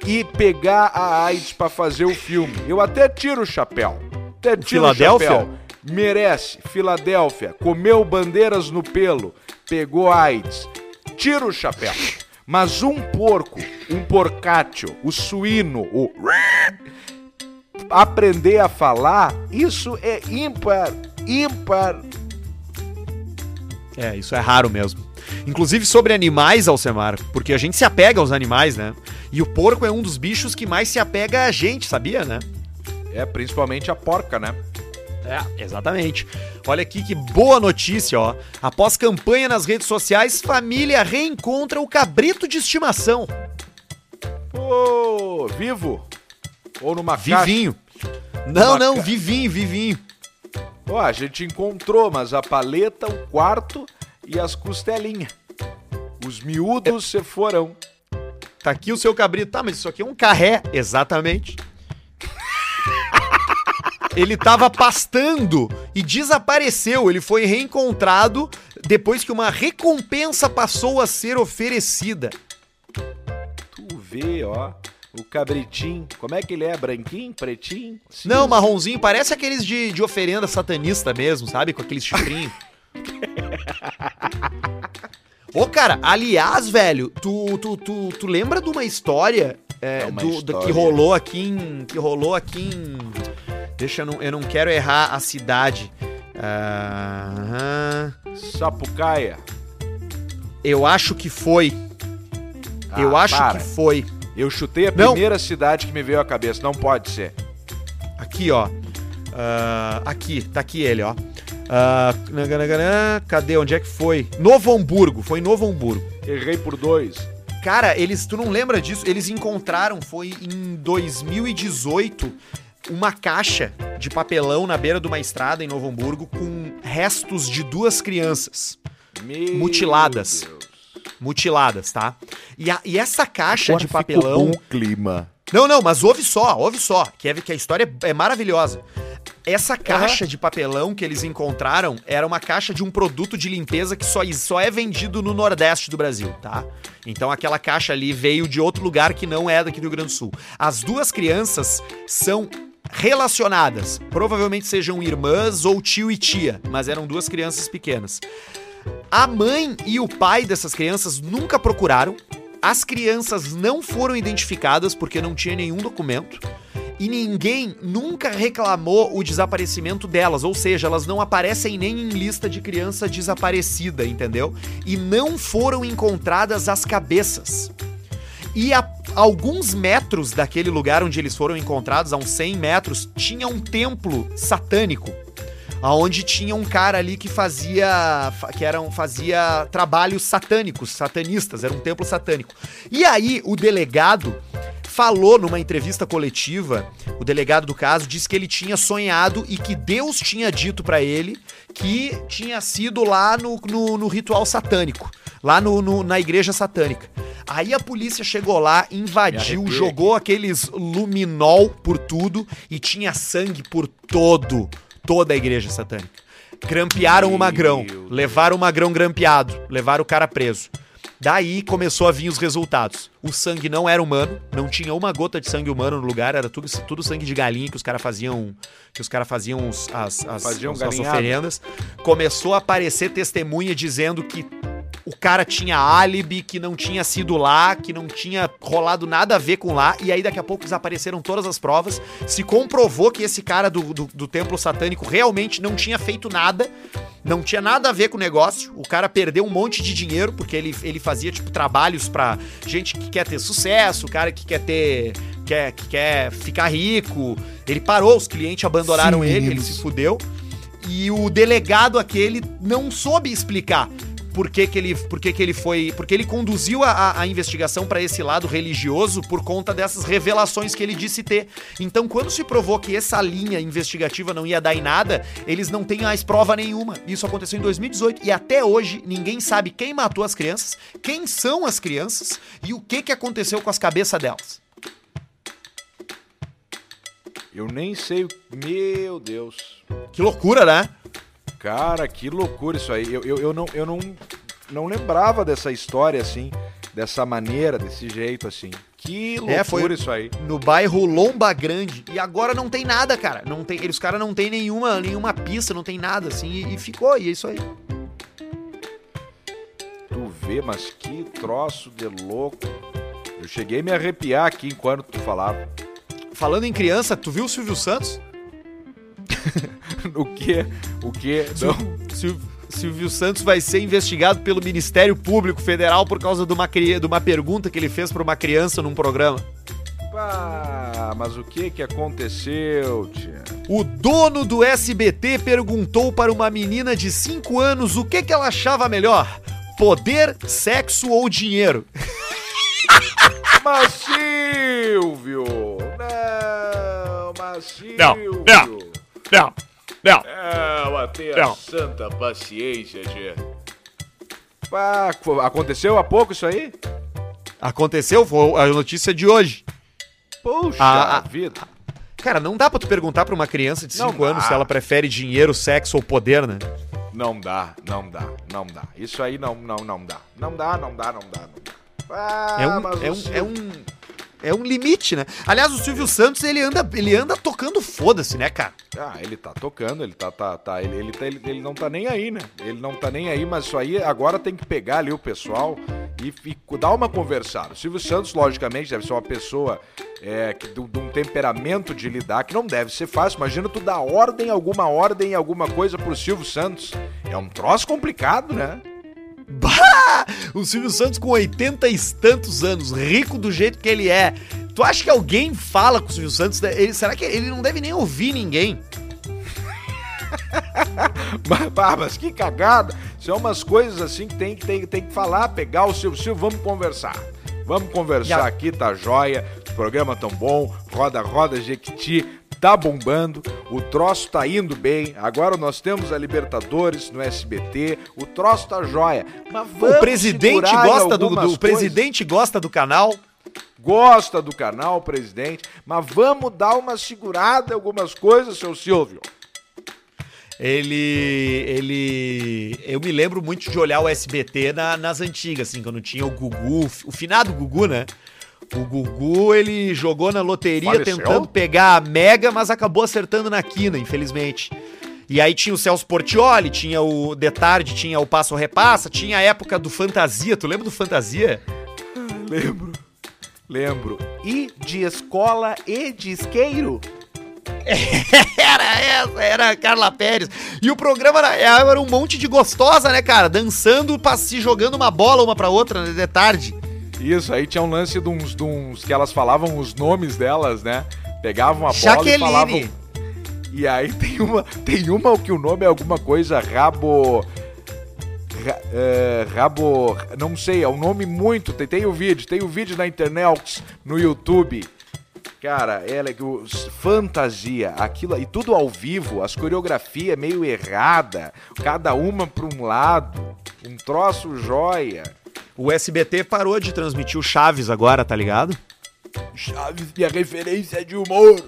e pegar a AIDS pra fazer o filme. Eu até tiro o chapéu. Até tiro Filadélfia? o chapéu. Merece. Filadélfia. Comeu bandeiras no pelo. Pegou AIDS. Tira o chapéu. Mas um porco, um porcaccio, o suíno, o aprender a falar, isso é ímpar, ímpar. É, isso é raro mesmo. Inclusive sobre animais, Alcemar, porque a gente se apega aos animais, né? E o porco é um dos bichos que mais se apega a gente, sabia, né? É, principalmente a porca, né? É, exatamente. Olha aqui que boa notícia, ó. Após campanha nas redes sociais, família reencontra o cabrito de estimação. Ô, vivo? Ou numa Vivinho. Não, Uma não, ca- vivinho, vivinho. caixa? Ó, a gente encontrou, mas a paleta, o quarto e as costelinhas. Os miúdos se foram. Tá aqui o seu cabrito. Tá, mas isso aqui é um carré. Exatamente. Ele tava pastando e desapareceu. Ele foi reencontrado depois que uma recompensa passou a ser oferecida. Tu vê, ó. O cabritinho. Como é que ele é? Branquinho? Pretinho? Não, marronzinho, parece aqueles de, de oferenda satanista mesmo, sabe? Com aqueles chifrinhos. Ô, cara, aliás, velho, tu, tu, tu, tu lembra de uma história, é, É uma do, do que história. rolou aqui em. Que rolou aqui em. Deixa eu não, eu não quero errar a cidade. Sapucaia. eu acho que foi. Ah, eu acho para. que foi. Eu chutei a Não. primeira cidade que me veio à cabeça. Não pode ser. Aqui, ó. Ah, aqui, tá aqui ele, ó. Nananana, cadê? Onde é que foi? Novo Hamburgo, foi em Novo Hamburgo. Errei por dois. Cara, eles, tu não lembra disso? Eles encontraram, foi em 2018, uma caixa de papelão na beira de uma estrada em Novo Hamburgo com restos de duas crianças Meu Mutiladas. Deus. mutiladas, tá? E, a- e essa caixa de papelão. o clima. Não, não, mas ouve só, ouve só, que, é, que a história é, é maravilhosa. Essa caixa de papelão que eles encontraram era uma caixa de um produto de limpeza que só, só é vendido no Nordeste do Brasil, tá? Então aquela caixa ali veio de outro lugar que não é daqui do Rio Grande do Sul. As duas crianças são relacionadas, provavelmente sejam irmãs ou tio e tia, mas eram duas crianças pequenas. A mãe e o pai dessas crianças nunca procuraram. As crianças não foram identificadas porque não tinha nenhum documento. E ninguém nunca reclamou o desaparecimento delas, ou seja, elas não aparecem nem em lista de criança desaparecida, entendeu? E não foram encontradas as cabeças. E a alguns metros daquele lugar onde eles foram encontrados, a uns 100 metros, tinha um templo satânico aonde tinha um cara ali que fazia fa- que eram fazia trabalhos satânicos, satanistas, era um templo satânico. E aí o delegado falou numa entrevista coletiva, o delegado do caso disse que ele tinha sonhado e que Deus tinha dito pra ele que tinha sido lá no, no, no ritual satânico, lá no, no- na igreja satânica. Aí a polícia chegou lá, invadiu, jogou aqueles luminol por tudo e tinha sangue por todo, toda a igreja satânica. Grampearam o magrão, levaram o magrão grampeado, levaram o cara preso. Daí começou a vir os resultados. O sangue não era humano, não tinha uma gota de sangue humano no lugar, era tudo, tudo sangue de galinha que os caras faziam, que os caras faziam os- as, as, Faziam as, as oferendas. Começou a aparecer testemunha dizendo que o cara tinha álibi, que não tinha sido lá, que não tinha rolado nada a ver com lá, e aí daqui a pouco desapareceram todas as provas. Se comprovou que esse cara do, do, do templo satânico realmente não tinha feito nada, não tinha nada a ver com o negócio. O cara perdeu um monte de dinheiro, porque ele, ele fazia, tipo, trabalhos pra gente que quer ter sucesso, o cara que quer ter. Quer, que quer ficar rico. Ele parou, os clientes abandonaram Sim, ele, ele se fudeu. E o delegado aquele não soube explicar por que, que ele, por que, que ele foi. Porque ele conduziu a, a- investigação para esse lado religioso por conta dessas revelações que ele disse ter. Então, quando se provou que essa linha investigativa não ia dar em nada, eles não têm mais prova nenhuma. Isso aconteceu em 2018 e até hoje ninguém sabe quem matou as crianças, quem são as crianças e o que, que aconteceu com as cabeças delas. Eu nem sei. o- Meu Deus. Que loucura, né? Cara, que loucura isso aí. Eu, eu, eu, não, eu não, não lembrava dessa história assim. dessa maneira, desse jeito assim. Que loucura É, foi- isso aí. no bairro Lomba Grande. E agora não tem nada, cara. Não tem, eles caras não tem nenhuma, nenhuma pista, não tem nada assim. E, e ficou, e é isso aí. Tu vê, mas que troço de louco. Eu cheguei a me arrepiar aqui enquanto tu falava. Falando em criança, tu viu o Silvio Santos? O que? O que? Não. Silvio, Silvio Santos vai ser investigado pelo Ministério Público Federal por causa de uma, cri- de uma pergunta que ele fez pra uma criança num programa. Pá, mas o que que aconteceu, tia? O dono do SBT perguntou para uma menina de 5 anos o que, que ela achava melhor: poder, sexo ou dinheiro. Mas Silvio! Não, mas Silvio! Não, não. Não, não. Não, tenha Não. santa paciência. Pá, fo- aconteceu há pouco isso aí? Aconteceu, foi a notícia de hoje. Puxa Ah, ah. vida. Cara, não dá pra tu perguntar pra uma criança de Não 5 anos se ela prefere dinheiro, sexo ou poder, né? Não dá, não dá, não dá. Isso aí não, não, não dá. Não dá, não dá, não dá, não dá. Ah, É um, mas é um, é um, é um limite, né? Aliás, o Silvio Santos, ele anda, ele anda tocando foda-se, né, cara? Ah, ele tá tocando, ele tá, tá, tá, ele, ele, tá- ele, ele não tá nem aí, né? Ele não tá nem aí, mas isso aí agora tem que pegar ali o pessoal e, e dar uma conversada. O Silvio Santos, logicamente, deve ser uma pessoa é, que, de, de um temperamento de lidar que não deve ser fácil. Imagina tu dar ordem, alguma ordem, alguma coisa pro Silvio Santos. É um troço complicado, né? Bah! O Silvio Santos com 80 e tantos anos, rico do jeito que ele é. Tu acha que alguém fala com o Silvio Santos? Ele- será que ele não deve nem ouvir ninguém? Mas que cagada. São umas coisas assim que tem, que tem, tem que falar, pegar o Silvio Silvio, vamos conversar. Vamos conversar Já- aqui, tá joia. Programa tão bom, roda, roda, Jequiti, tá bombando, o troço tá indo bem. Agora nós temos a Libertadores no SBT, o troço tá joia. Mas vamos o presidente gosta do, do- o presidente gosta do canal. gosta do canal, presidente, mas vamos dar uma segurada em algumas coisas, seu Silvio. Ele. Ele. Eu me lembro muito de olhar o SBT na- nas antigas, assim, quando tinha o Gugu, o finado Gugu, né? O Gugu, ele jogou na loteria Faleceu? tentando pegar a Mega, mas acabou acertando na quina, infelizmente. E aí tinha o Celso Portioli, tinha o De Tarde, tinha o Passo Repassa, tinha a época do Fantasia. Tu lembra do Fantasia? Lembro. Lembro. E de escola e de isqueiro? Era essa, era a Carla Pérez. E o programa era, era um monte de gostosa, né, cara? Dançando, se jogando uma bola uma pra outra, né, de tarde. Isso, aí tinha um lance de uns, de uns que elas falavam os nomes delas, né? Pegavam a bola e Jaqueline. falavam. E aí tem uma, tem uma que o nome é alguma coisa rabo. ra- é, rabo. Não sei, é um nome muito. Tem, tem o vídeo, tem o vídeo na internet, no YouTube. Cara, ela é fantasia, aquilo e tudo ao vivo, as coreografias meio errada, cada uma pra um lado, um troço joia. O SBT parou de transmitir o Chaves agora, tá ligado? Chaves, minha referência de humor.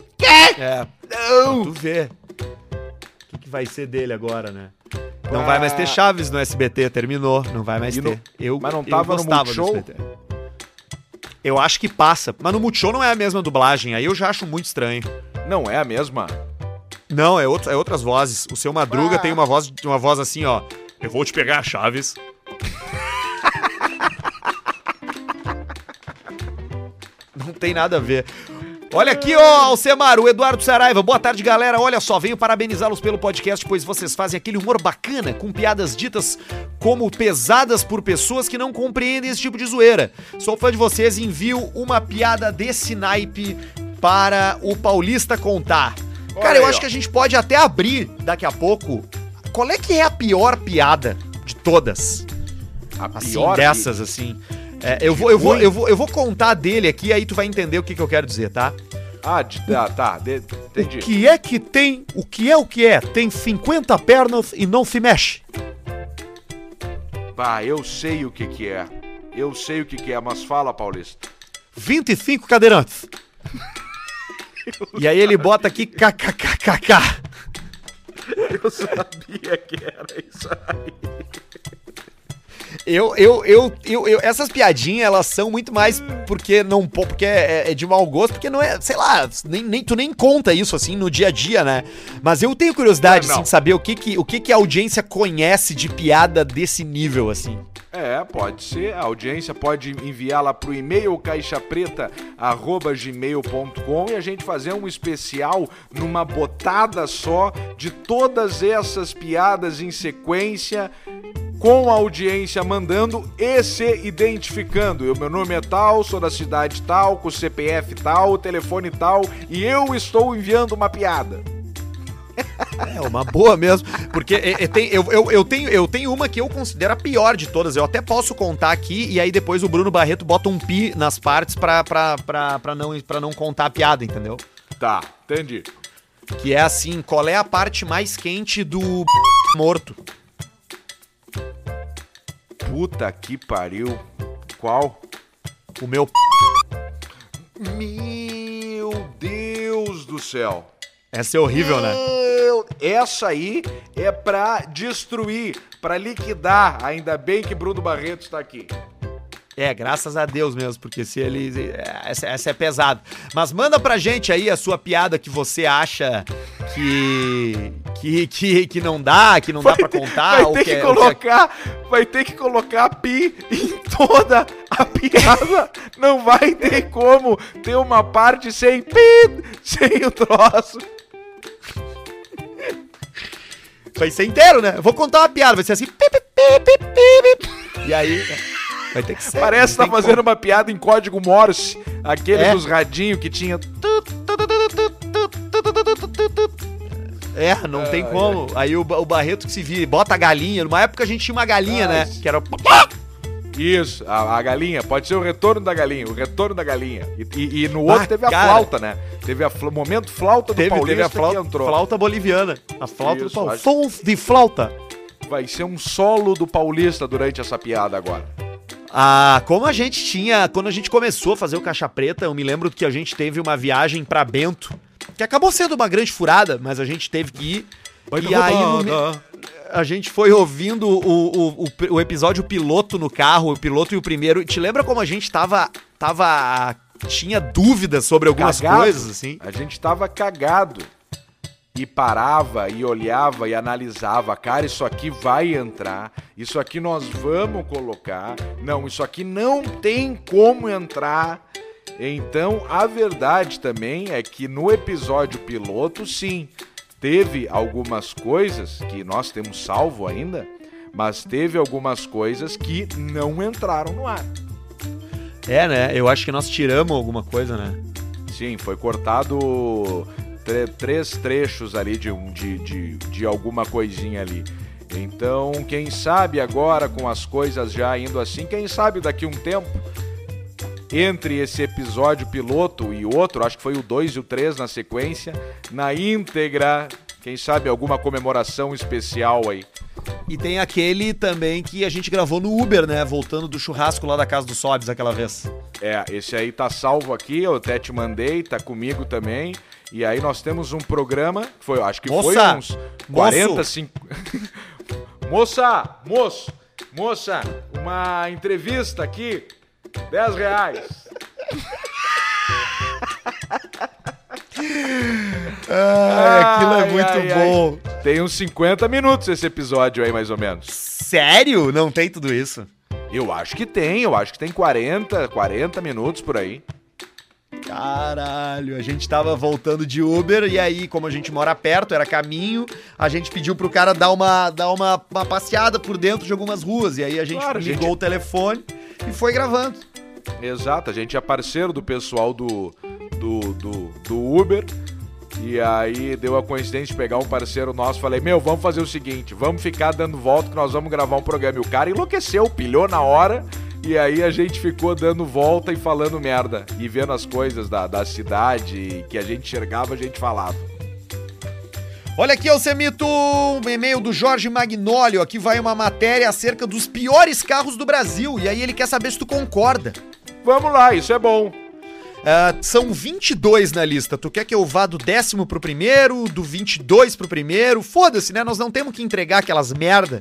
É. Não! Tu vê. O que, que vai ser dele agora, né? Não vai mais ter Chaves no SBT, terminou. Não vai mais E ter. no- Eu, mas não eu tava no gostava do Multishow? SBT. Eu acho que passa. Mas no Multishow não é a mesma dublagem. Aí eu já acho muito estranho. Não é a mesma? Não, é, outro, é outras vozes. O seu Madruga Ah. tem uma voz, uma voz assim, ó. Eu vou te pegar, Chaves. Não tem nada a ver. Olha aqui, ó, Alcemar, o Eduardo Saraiva. Boa tarde, galera. Olha só, venho parabenizá-los pelo podcast, pois vocês fazem aquele humor bacana, com piadas ditas como pesadas por pessoas que não compreendem esse tipo de zoeira. Sou fã de vocês e envio uma piada desse naipe para o Paulista contar. Cara, Olha eu aí, acho ó. que a gente pode até abrir daqui a pouco. Qual é que é a pior piada de todas? A Assim, pior dessas, assim. É, eu, vou, eu, vou, eu, vou, eu vou contar dele aqui, aí tu vai entender o que, que eu quero dizer, tá? Ah, de, ah, tá, de- entendi. O que é que tem. O que é o que é? Tem 50 pernas e não se mexe. Pá, eu sei o que que é. Eu sei o que que é, mas fala, Paulista. 25 cadeirantes. E aí ele bota aqui kkkk. Eu sabia que era isso aí. Eu, eu, eu, eu, eu- essas piadinhas, elas são muito mais porque não porque é, é de mau gosto, porque não é, sei lá, nem, nem, tu nem conta isso assim no dia a dia, né? Mas eu tenho curiosidade, assim, de saber o que que, o que que a audiência conhece de piada desse nível, assim. É, pode ser. A audiência pode enviar lá pro e-mail caixapreta@gmail.com e a gente fazer um especial numa botada só de todas essas piadas em sequência com a audiência mandando e se identificando. Eu, meu nome é tal, sou da cidade tal, com CPF tal, telefone tal e eu estou enviando uma piada. É uma boa mesmo, porque é- é- eu, eu, eu, tenho, eu tenho uma que eu considero a pior de todas. Eu até posso contar aqui e aí depois o Bruno Barreto bota um pi nas partes pra, pra, pra, pra, não, pra não contar a piada, entendeu? Tá, entendi. Que é assim, qual é a parte mais quente do morto? Puta que pariu. Qual? O meu Meu Deus do céu. Essa é horrível, né? Essa aí é pra destruir, pra liquidar. Ainda bem que Bruno Barreto está aqui. É, graças a Deus mesmo, porque se ele. é, Essa, essa é pesada. Mas manda pra gente aí a sua piada que você acha que. que, que, que não dá, que não dá pra contar. vai ou ter que, é- ou é- colocar, vai ter que colocar pi em toda a piada. Não vai ter como ter uma parte sem pi, sem o troço. Vai ser inteiro, né? Eu vou contar uma piada, vai ser assim. pi, pi, pi, pi, pi, pi. E aí. Vai ter que ser. Parece que não tá fazendo uma piada em código Morse, aquele É. dos radinhos que tinha É, não tem como. Aí o, o Barreto que se vira, bota a galinha. Numa época a gente tinha uma galinha, né? Que era. Isso, a, a galinha. Pode ser o retorno da galinha, o retorno da galinha. E, e- e no outro Ah, teve a cara. flauta, né? Teve a fla- momento flauta do Teve, Paulista teve a flauta, que entrou. flauta boliviana. A flauta Isso, do acho- Sons de flauta. Vai ser um solo do Paulista durante essa piada agora. Ah, como a gente tinha. Quando a gente começou a fazer o Caixa Preta, eu me lembro que a gente teve uma viagem pra Bento. Que acabou sendo uma grande furada, mas a gente teve que ir. e aí no a gente foi ouvindo o, o, o, o episódio piloto no carro, o piloto e o primeiro. Te lembra como a gente tava. tava. tinha dúvidas sobre algumas Cagado. coisas, assim? A gente tava cagado. E parava, e olhava, e analisava. Cara, isso aqui vai entrar. Isso aqui nós vamos colocar. Não, isso aqui não tem como entrar. Então, a verdade também é que no episódio piloto, sim, teve algumas coisas que nós temos salvo ainda, mas teve algumas coisas que não entraram no ar. É, né? Eu acho que nós tiramos alguma coisa, né? Sim, foi cortado três trechos ali de, de, de, de alguma coisinha ali. Então, quem sabe agora com as coisas já indo assim, quem sabe daqui um tempo, entre esse episódio piloto e outro, acho que foi o 2 e o 3 na sequência, na íntegra, quem sabe alguma comemoração especial aí. E tem aquele também que a gente gravou no Uber, né? Voltando do churrasco lá da casa do Sobs aquela vez. É, esse aí tá salvo aqui, eu até te mandei, tá comigo também. E aí nós temos um programa, foi, acho que foi Moça! uns Moço! 40, 50... moça, moço, moça, uma entrevista aqui, 10 reais. Ah, aquilo é Ai, muito ai, bom. Tem uns 50 minutos esse episódio aí, mais ou menos. Sério? Não tem tudo isso? Eu acho que tem, eu acho que tem 40, 40 minutos por aí. Caralho, a gente tava voltando de Uber e aí, como a gente mora perto, era caminho, a gente pediu pro cara dar uma, dar uma, uma passeada por dentro de algumas ruas. E aí a gente Claro, ligou gente. o telefone e foi gravando. Exato, a gente é parceiro do pessoal do, do, do, do Uber. E aí deu a coincidência de pegar um parceiro nosso. Falei, meu, vamos fazer o seguinte: vamos ficar dando volta que nós vamos gravar um programa. E o cara enlouqueceu, pilhou na hora. E aí a gente ficou dando volta e falando merda. E vendo as coisas da, da cidade que a gente enxergava, a gente falava. Olha aqui, Alcemito, um e-mail do Jorge Magnólio. Aqui vai uma matéria acerca dos piores carros do Brasil. E aí ele quer saber se tu concorda. Vamos lá, isso é bom. Ah, são 22 na lista. Tu quer que eu vá do décimo pro primeiro, do 22 pro primeiro? Foda-se, né? Nós não temos que entregar aquelas merda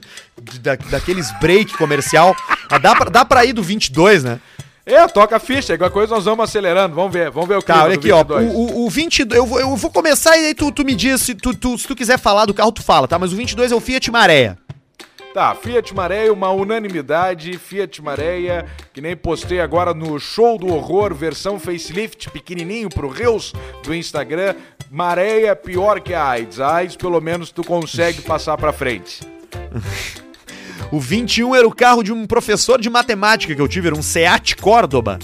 da, daqueles break comercial. Ah, dá, pra, dá pra ir do 22, né? É, toca a ficha, igual coisa nós vamos acelerando, vamos ver, vamos ver o Tá, clima olha aqui, ó. 22. O, o, o 22, eu vou, eu vou começar e aí tu, tu me diz, se tu, tu- se tu quiser falar do carro, tu fala, tá? Mas o 22 é o Fiat Maré. Tá, Fiat Maréia, uma unanimidade, Fiat Maréia, que nem postei agora no Show do Horror, versão facelift, pequenininho pro Reels do Instagram, Maréia pior que a AIDS, a AIDS pelo menos tu consegue passar pra frente. O 21 era o carro de um professor de matemática que eu tive, era um Seat Córdoba.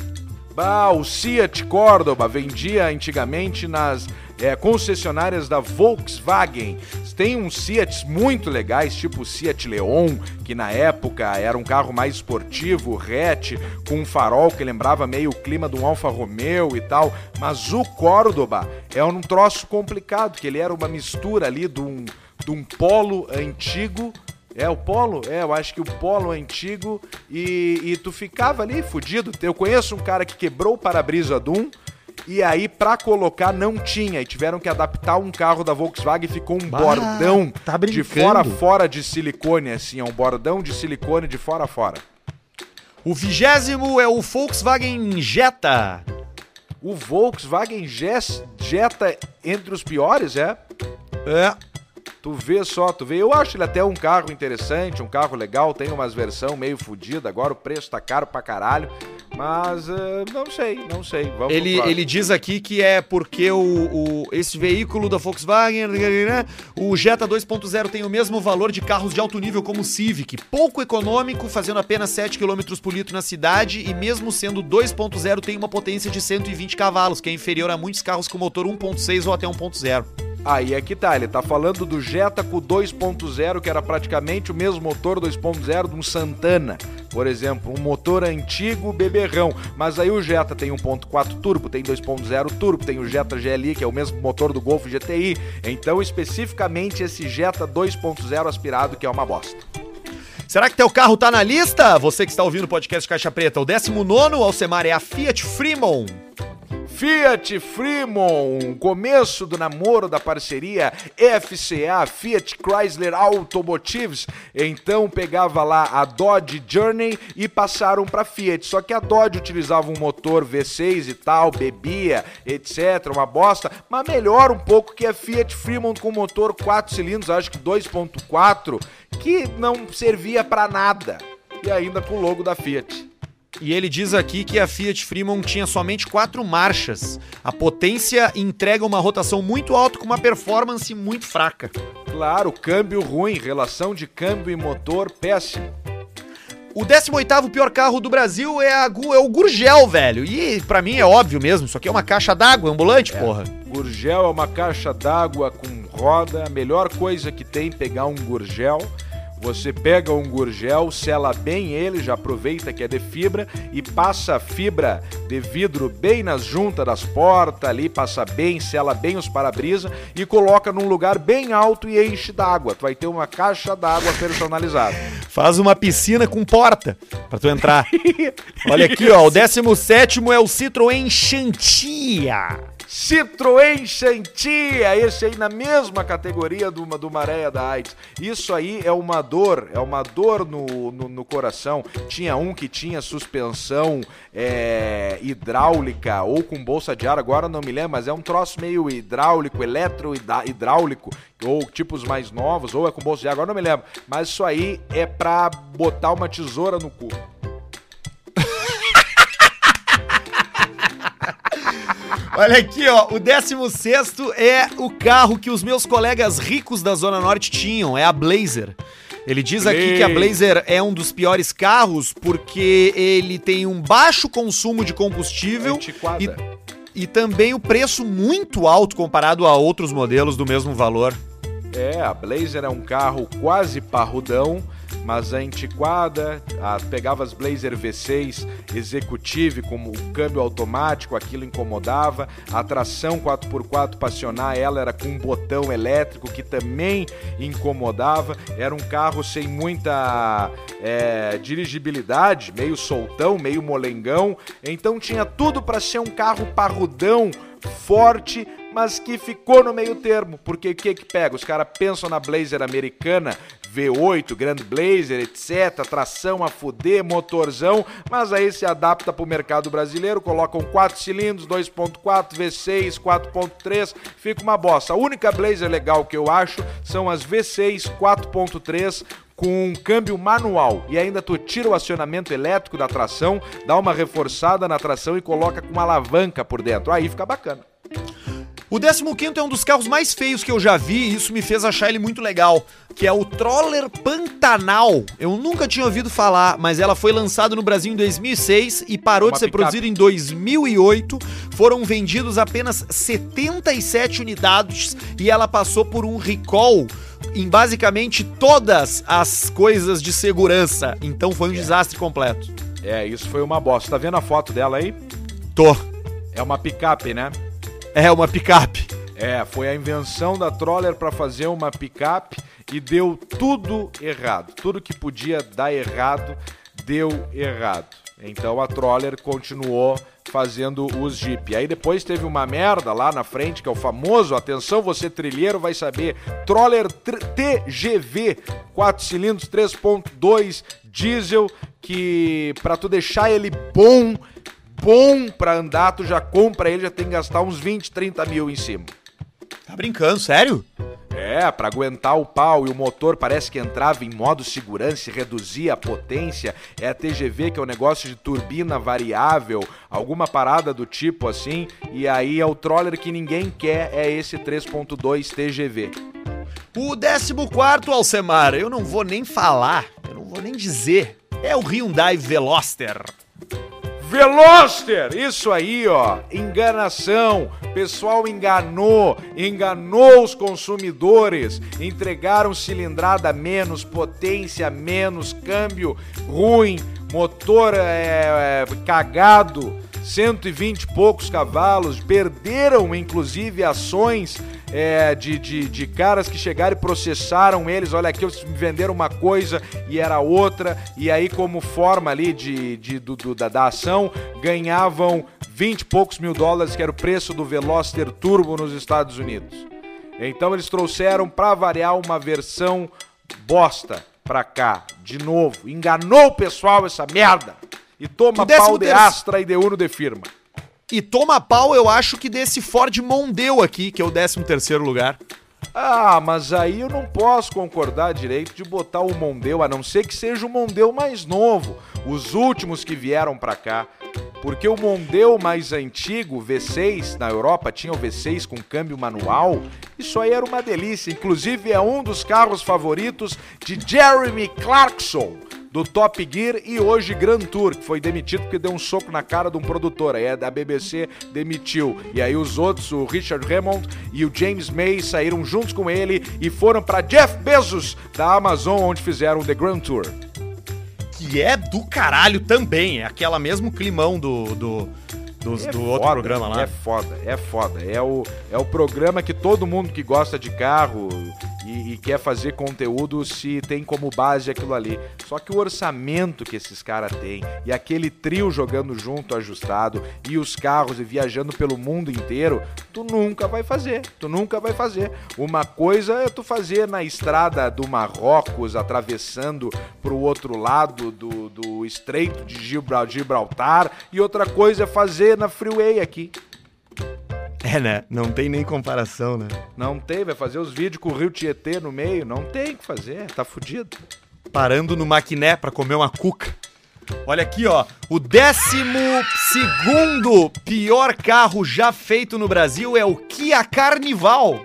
Bah, o Fiat Córdoba vendia antigamente nas é, concessionárias da Volkswagen. Tem uns Fiat muito legais, tipo o Fiat Leon, que na época era um carro mais esportivo, hatch, com um farol que lembrava meio o clima de um Alfa Romeo e tal. Mas o Córdoba é um troço complicado, que ele era uma mistura ali de um, de um polo antigo é, o polo? É, eu acho que o polo antigo e, e tu ficava ali fudido. Eu conheço um cara que quebrou o para-brisa de um e aí pra colocar não tinha e tiveram que adaptar um carro da Volkswagen e ficou um Bah, bordão tá de fora a fora de silicone, assim, é um bordão de silicone de fora a fora. O vigésimo é o Volkswagen Jetta. O Volkswagen Jetta entre os piores, é? É. Tu vê só, tu vê. Eu acho ele até um carro interessante, um carro legal, tem umas versão meio fodida, agora o preço tá caro pra caralho. Mas eh, não sei, não sei. Vamos Ele, ele diz aqui que é porque o, o- esse veículo da Volkswagen, né, o Jetta 2.0 tem o mesmo valor de carros de alto nível como o Civic, pouco econômico, fazendo apenas 7 km por litro na cidade e mesmo sendo 2.0 tem uma potência de 120 cavalos, que é inferior a muitos carros com motor 1.6 ou até 1.0. Aí é que tá, ele tá falando do Jetta com 2.0, que era praticamente o mesmo motor 2.0 de um Santana, por exemplo, um motor antigo beberrão. Mas aí o Jetta tem 1.4 turbo, tem 2.0 turbo, tem o Jetta GLI, que é o mesmo motor do Golf GTI. Então, especificamente esse Jetta 2.0 aspirado, que é uma bosta. Será que teu carro tá na lista? Você que está ouvindo o podcast Caixa Preta, o 19 Alcemar é a Fiat Fremont. Fiat Fremont, começo do namoro da parceria FCA, Fiat Chrysler Automotives. Então pegava lá a Dodge Journey e passaram para Fiat. Só que a Dodge utilizava um motor V6 e tal, bebia, etc, uma bosta, mas melhor um pouco que a Fiat Fremont com motor 4 cilindros, acho que 2.4, que não servia para nada. E ainda com o logo da Fiat. E ele diz aqui que a Fiat Fremont tinha somente quatro marchas. A potência entrega uma rotação muito alta com uma performance muito fraca. Claro, câmbio ruim, relação de câmbio e motor péssimo. O 18º pior carro do Brasil é, a, é o Gurgel, velho. E pra mim é óbvio mesmo, isso aqui é uma caixa d'água ambulante, porra. Gurgel é uma caixa d'água com roda. A melhor coisa que tem pegar um Gurgel. Você pega um Gurgel, sela bem ele, já aproveita que é de fibra e passa a fibra de vidro bem nas juntas das portas ali, passa bem, sela bem os para-brisa e coloca num lugar bem alto e enche d'água. Tu vai ter uma caixa d'água personalizada. Faz uma piscina com porta pra tu entrar. Olha aqui, ó, o 17º é o Citroën Xantia. Citroën Xantia, esse aí na mesma categoria do, do Maréia da AIDS. Isso aí é uma dor, é uma dor no, no, no coração. Tinha um que tinha suspensão é, hidráulica ou com bolsa de ar, agora não me lembro, mas é um troço meio hidráulico, eletro-hidráulico, ou tipos mais novos, ou é com bolsa de ar, agora não me lembro. Mas isso aí é pra botar uma tesoura no cu. Olha aqui, ó, o 16 é o carro que os meus colegas ricos da Zona Norte tinham, é a Blazer. Ele diz aqui que a Blazer é um dos piores carros porque ele tem um baixo consumo de combustível Antiquada. e, e também o preço muito alto comparado a outros modelos do mesmo valor. É, a Blazer é um carro quase parrudão, mas a antiquada, a, pegava as Blazer V6 Executive com o câmbio automático, aquilo incomodava, a tração 4x4 para acionar ela era com um botão elétrico que também incomodava, era um carro sem muita é, dirigibilidade, meio soltão, meio molengão, então tinha tudo para ser um carro parrudão, forte, mas que ficou no meio termo. Porque o que que pega? Os caras pensam na Blazer americana, V8, Grand Blazer, etc, tração a fuder, motorzão, mas aí se adapta para o mercado brasileiro, colocam 4 cilindros, 2.4, V6, 4.3, fica uma bosta. A única Blazer legal que eu acho são as V6 4.3 com um câmbio manual e ainda tu tira o acionamento elétrico da tração, dá uma reforçada na tração e coloca com uma alavanca por dentro. Aí fica bacana. O 15 é um dos carros mais feios que eu já vi e isso me fez achar ele muito legal, que é o Troller Pantanal. Eu nunca tinha ouvido falar, mas ela foi lançada no Brasil em 2006 e parou Uma de ser picape. produzida em 2008. Foram vendidos apenas 77 unidades e ela passou por um recall em basicamente todas as coisas de segurança. Então foi um desastre completo. É, isso foi uma bosta. Tá vendo a foto dela aí? Tô. É uma picape, né? É uma picape. É, foi a invenção da Troller para fazer uma picape e deu tudo errado. Tudo que podia dar errado deu errado. Então a Troller continuou fazendo os Jeep. Aí depois teve uma merda lá na frente, que é o famoso, atenção você trilheiro vai saber, Troller tr- TGV, 4 cilindros, 3.2 diesel, que para tu deixar ele bom, bom pra andar, tu já compra ele, já tem que gastar uns 20, 30 mil em cima. Tá brincando, sério? É, pra aguentar o pau e o motor parece que entrava em modo segurança e reduzia a potência. É a TGV, que é um negócio de turbina variável, alguma parada do tipo assim. E aí é o troller que ninguém quer, é esse 3.2 TGV. O 14 Alcemar, eu não vou nem falar, eu não vou nem dizer. É o Hyundai Veloster. Veloster! Isso aí, ó. Enganação. Pessoal enganou, enganou os consumidores. Entregaram cilindrada menos, potência menos, câmbio ruim, motor é, é, cagado, 120 e poucos cavalos. Perderam, inclusive, ações é, de, de, de caras que chegaram e processaram eles. Olha aqui, eles me venderam uma coisa e era outra. E aí, como forma ali de, de, do, do- da, da ação, ganhavam 20 e poucos mil dólares, que era o preço do Veloster Turbo nos Estados Unidos. Então eles trouxeram para variar uma versão bosta pra cá, de novo. Enganou o pessoal essa merda. E toma pau de terceiro- Astra e de Uno de firma. E toma pau, eu acho que desse Ford Mondeo aqui, que é o 13 terceiro lugar. Ah, mas aí eu não posso concordar direito de botar o Mondeu, a não ser que seja o Mondeu mais novo, os últimos que vieram pra cá. Porque o Mondeu mais antigo, o V6, na Europa tinha o V6 com câmbio manual. Isso aí era uma delícia. Inclusive é um dos carros favoritos de Jeremy Clarkson, do Top Gear e hoje Grand Tour, que foi demitido porque deu um soco na cara de um produtor. Aí a da BBC demitiu. E aí os outros, o Richard Hammond e o James May, saíram juntos com ele e foram para Jeff Bezos da Amazon, onde fizeram o The Grand Tour. Que é do caralho também. É aquela mesmo climão do, do, dos- É do outro foda, programa lá. É foda, é foda. É o, é o programa que todo mundo que gosta de carro e, e quer fazer conteúdo se tem como base aquilo ali. Só que o orçamento que esses caras têm e aquele trio jogando junto, ajustado, e os carros e viajando pelo mundo inteiro, tu nunca vai fazer. Tu nunca vai fazer. Uma coisa é tu fazer na estrada do Marrocos, atravessando pro outro lado do, do Estreito de Gibra- Gibraltar, e outra coisa é fazer na freeway aqui. É, né? Não tem nem comparação, né? Não tem, vai fazer os vídeos com o Rio Tietê no meio, não tem o que fazer, tá fudido. Parando no maquiné pra comer uma cuca. Olha aqui, ó. O décimo segundo pior carro já feito no Brasil é o Kia Carnival.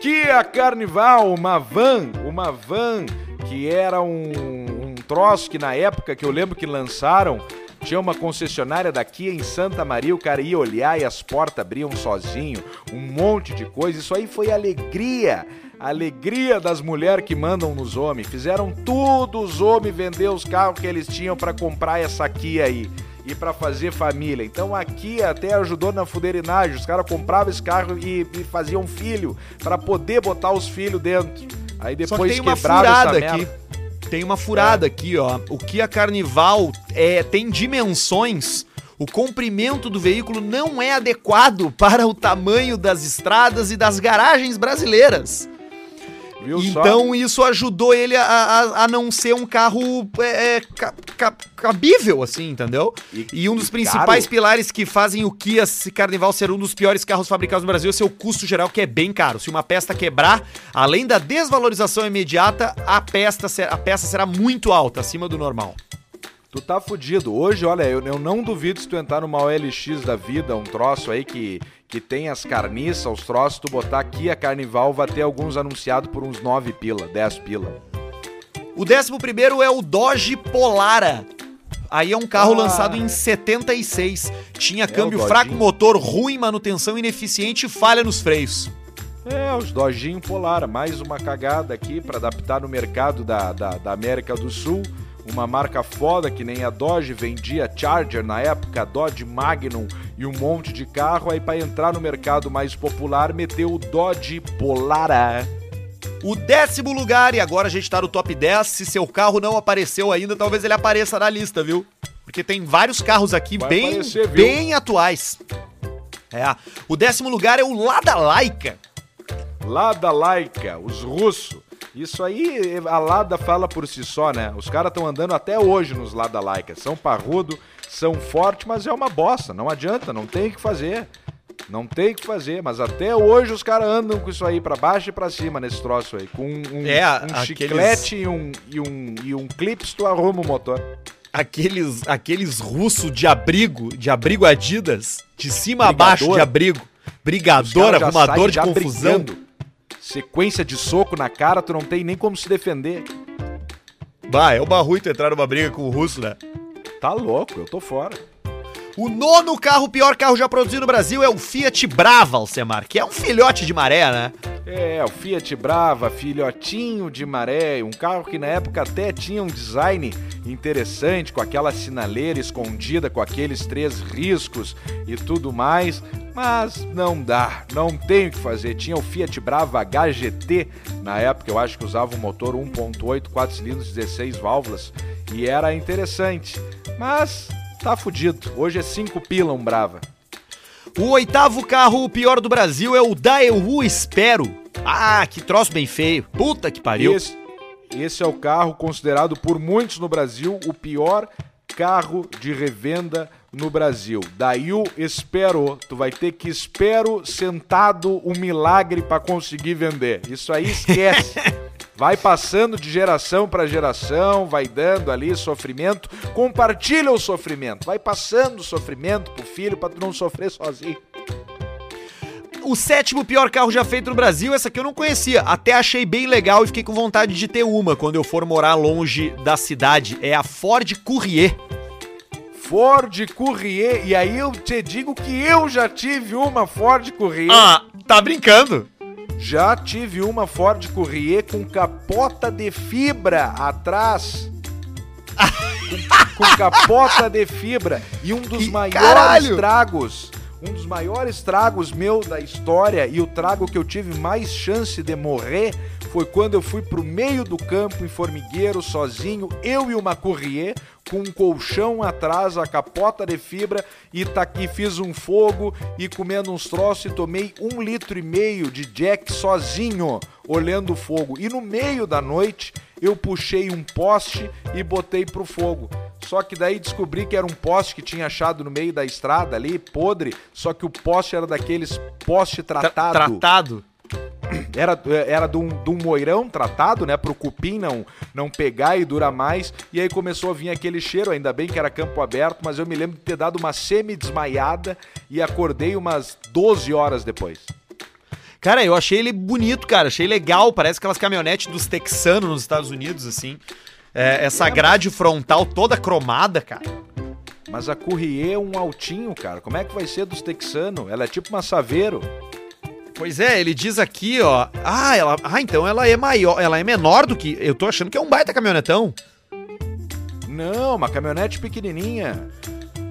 Kia Carnival, uma van, uma van que era um, um troço que na época que eu lembro que lançaram Tinha uma concessionária daqui em Santa Maria, o cara ia olhar e as portas abriam sozinho, um monte de coisa. Isso aí foi alegria. Alegria das mulheres que mandam nos homens. Fizeram tudo os homens vender os carros que eles tinham para comprar essa aqui aí e para fazer família. Então aqui até ajudou na fuderinagem. Os caras compravam esse carro e, e faziam filho para poder botar os filhos dentro. Aí depois Só que tem uma furada aqui. Tem uma furada aqui, ó. O Kia Carnival é, tem dimensões. O comprimento do veículo não é adequado para o tamanho das estradas e das garagens brasileiras. Viu só? Então isso ajudou ele a, a, a não ser um carro é, é, ca- ca- cabível, assim, entendeu? E- E, um dos e principais caro. pilares que fazem o Kia Carnival ser um dos piores carros fabricados no Brasil é seu custo geral, que é bem caro. Se uma peça quebrar, além da desvalorização imediata, a peça, a peça será muito alta, acima do normal. Tu tá fudido. Hoje, olha, eu, eu não duvido se tu entrar numa OLX da vida, um troço aí que, que tem as carniças, os troços, tu botar aqui a Carnival, vai ter alguns anunciados por uns 9 pila, 10 pila. O décimo primeiro é o Dodge Polara. Aí é um carro Ah. lançado em 76. Tinha câmbio o fraco, motor ruim, manutenção ineficiente e falha nos freios. É, os Dojinho Polara, mais uma cagada aqui pra adaptar no mercado da, da, da América do Sul. Uma marca foda que nem a Dodge vendia Charger na época, Dodge Magnum e um monte de carro. Aí pra entrar no mercado mais popular, meteu o Dodge Polara. O décimo lugar, e agora a gente tá no top 10. Se seu carro não apareceu ainda, talvez ele apareça na lista, viu? Porque tem vários carros aqui Vai bem, aparecer, bem atuais. É. O décimo lugar é o Lada Laika. Lada Laika, os russos. Isso aí, a Lada fala por si só, né? Os caras estão andando até hoje nos Lada Laika. São parrudo, são fortes, mas é uma bosta. Não adianta, não tem o que fazer. Não tem o que fazer, mas até hoje os caras andam com isso aí pra baixo e pra cima nesse troço aí. Com um, É, um aqueles- chiclete e um, e, um, e um clips, tu arruma o motor. Aqueles, aqueles russos de abrigo, de abrigo Adidas, de cima a Brigador. baixo de abrigo. Brigador, arrumador de já confusão. brigando. Sequência de soco na cara, tu não tem nem como se defender. Bah, é ruim tu entrar numa briga com o russo, né? Tá louco, eu tô fora. O nono carro, pior carro já produzido no Brasil, é o Fiat Brava, Alcemar, que é um filhote de maré, né? É, o Fiat Brava, filhotinho de maré, um carro que na época até tinha um design interessante, com aquela sinaleira escondida, com aqueles três riscos e tudo mais, mas não dá, não tem o que fazer. Tinha o Fiat Brava HGT, na época eu acho que usava um motor 1.8, 4 cilindros, 16 válvulas, e era interessante, mas tá fudido. Hoje é 5 pila um Brava. O oitavo carro, o pior do Brasil, é o Daewoo Espero. Ah, que troço bem feio. Puta que pariu. Esse, esse é o carro considerado por muitos no Brasil o pior carro de revenda no Brasil. Daí o espero, tu vai ter que espero sentado um milagre pra conseguir vender. Isso aí esquece. Vai passando de geração para geração, vai dando ali sofrimento, compartilha o sofrimento, vai passando o sofrimento pro filho pra tu não sofrer sozinho. O sétimo pior carro já feito no Brasil, essa aqui eu não conhecia. Até achei bem legal e fiquei com vontade de ter uma quando eu for morar longe da cidade. É a Ford Courier. Ford Courier, e aí eu te digo que eu já tive uma Ford Courier. Ah, tá brincando? Já tive uma Ford Courier com capota de fibra atrás. com, com capota de fibra. E um dos Que maiores caralho! tragos. Um dos maiores tragos meu da história e o trago que eu tive mais chance de morrer foi quando eu fui pro meio do campo em formigueiro sozinho, eu e uma Courier, com um colchão atrás, a capota de fibra e, tá, e fiz um fogo e comendo uns troços e tomei um litro e meio de Jack sozinho, olhando o fogo. E no meio da noite eu puxei um poste e botei pro fogo. Só que daí descobri que era um poste que tinha achado no meio da estrada ali, podre, só que o poste era daqueles poste Tra- tratado. Era, era de um, de um moirão tratado, né? Pro cupim não, não pegar e durar mais. E aí começou a vir aquele cheiro, ainda bem que era campo aberto, mas eu me lembro de ter dado uma semi-desmaiada e acordei umas 12 horas depois. Cara, eu achei ele bonito, cara. Achei legal. Parece aquelas caminhonetes dos texanos nos Estados Unidos, assim. É, essa grade frontal toda cromada, cara. Mas a Courrier é um altinho, cara. Como é que vai ser dos texanos? Ela é tipo uma Saveiro. Pois é, ele diz aqui, ó. Ah, ela, ah, então ela é maior, ela é menor do que. Eu tô achando que é um baita caminhonetão. Não, uma caminhonete pequenininha.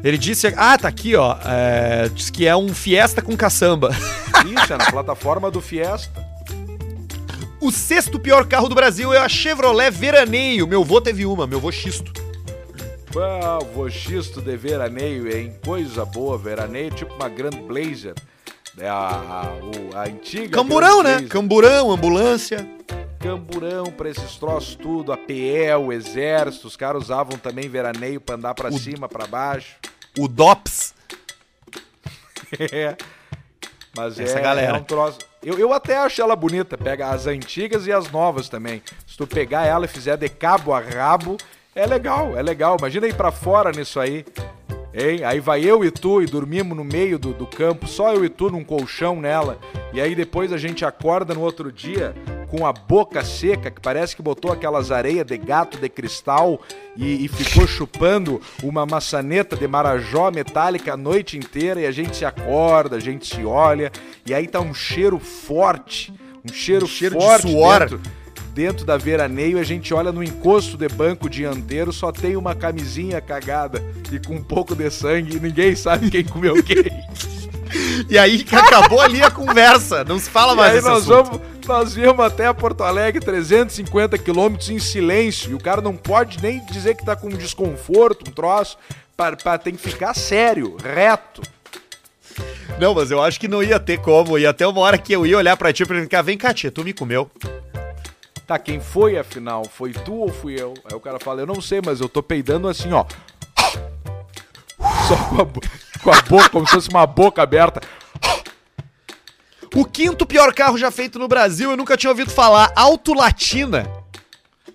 Ele disse, ah, tá aqui, ó. É, diz que é um Fiesta com caçamba. Isso, é na plataforma do Fiesta. O sexto pior carro do Brasil é a Chevrolet Veraneio. Meu vô teve uma, meu vô xisto. Ah, o voxisto de veraneio, hein? Coisa boa, veraneio, tipo uma Grand Blazer. É a, a, o- a antiga. Camburão, né? Camburão, ambulância. Camburão pra esses troços tudo, a PE, o exército, os caras usavam também veraneio pra andar pra cima, pra baixo. O DOPS. É. Mas Essa é, galera. é um troço. Eu, eu até acho ela bonita. Pega as antigas e as novas também. Se tu pegar ela e fizer de cabo a rabo, é legal, é legal. Imagina ir pra fora nisso aí. Hein? Aí vai eu e tu e dormimos no meio do, do campo, só eu e tu num colchão nela. E aí depois a gente acorda no outro dia com a boca seca, que parece que botou aquelas areias de gato de cristal e, e ficou chupando uma maçaneta de marajó metálica a noite inteira. E a gente se acorda, a gente se olha, e aí tá um cheiro forte, um cheiro, Um cheiro de forte suor. dentro dentro da veraneio, a gente olha no encosto de banco dianteiro, só tem uma camisinha cagada e com um pouco de sangue e ninguém sabe quem comeu quem. E aí que acabou ali a conversa. Não se fala e mais aí nós assunto. vamos, nós viemos até Porto Alegre 350 quilômetros em silêncio e o cara não pode nem dizer que tá com um desconforto, um troço, pra, pra tem que ficar sério, reto. Não, mas eu acho que não ia ter como. Ia até uma hora que eu ia olhar pra ti e ficar, vem cá, tia, tu me comeu. Tá, quem foi afinal? Foi tu ou fui eu? Aí o cara fala, eu não sei, mas eu tô peidando assim, ó. Só com a, com a boca, como se fosse uma boca aberta. O quinto pior carro já feito no Brasil, eu nunca tinha ouvido falar. Auto Latina.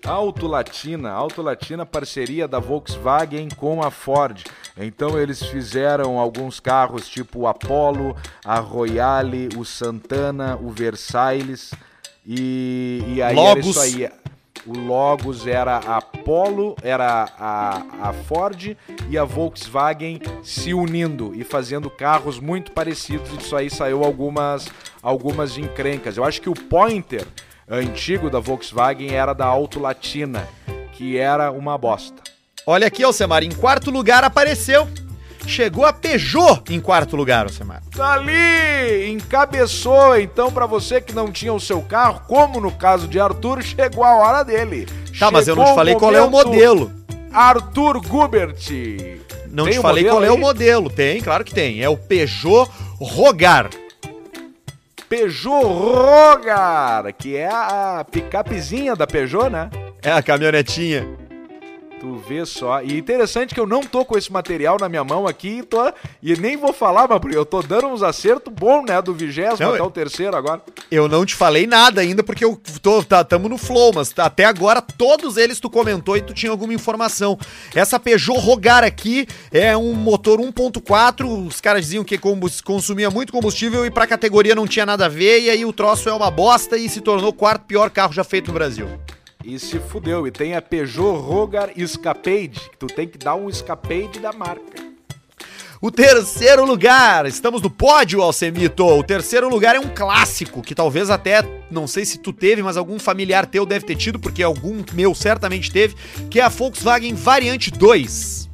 Auto Latina, Auto Latina, parceria da Volkswagen com a Ford. Então eles fizeram alguns carros tipo o Apollo, a Royale, o Santana, o Versailles e, e aí Logos. era isso aí. O Logos era a Apollo, era a, a Ford e a Volkswagen se unindo e fazendo carros muito parecidos. E disso aí saiu algumas, algumas encrencas. Eu acho que o Pointer antigo da Volkswagen era da Auto Latina, que era uma bosta. Olha aqui, Alcemar, em quarto lugar apareceu. Chegou a Peugeot em quarto lugar, Alcemar. Dali! Encabeçou, então, pra você que não tinha o seu carro, como no caso de Arthur, chegou a hora dele. Tá, mas eu não Chegou te falei qual é o modelo. Arthur Gubert. Não Tem te falei qual é o aí? modelo. Tem, claro que tem. É o Peugeot Rogar. Peugeot Rogar, que é a picapezinha da Peugeot, né? É a caminhonetinha. Tu vê só. E interessante que eu não tô com esse material na minha mão aqui e, tô, e nem vou falar, mas eu tô dando uns acertos bons, né? Do vigésimo até o terceiro agora. Eu não te falei nada ainda porque eu tô, tá, tamo no flow, mas até agora todos eles tu comentou e tu tinha alguma informação. Essa Peugeot Rogar aqui é um motor 1.4, os caras diziam que consumia muito combustível e pra categoria não tinha nada a ver, e aí o troço é uma bosta e se tornou o quarto pior carro já feito no Brasil. E se fudeu. E tem a Peugeot Rogar Escapade, tu tem que dar um escapade da marca. O terceiro lugar, estamos no pódio, Alcemito. O terceiro lugar é um clássico, que talvez até, não sei se tu teve, mas algum familiar teu deve ter tido, porque algum meu certamente teve, que é a Volkswagen Variante 2.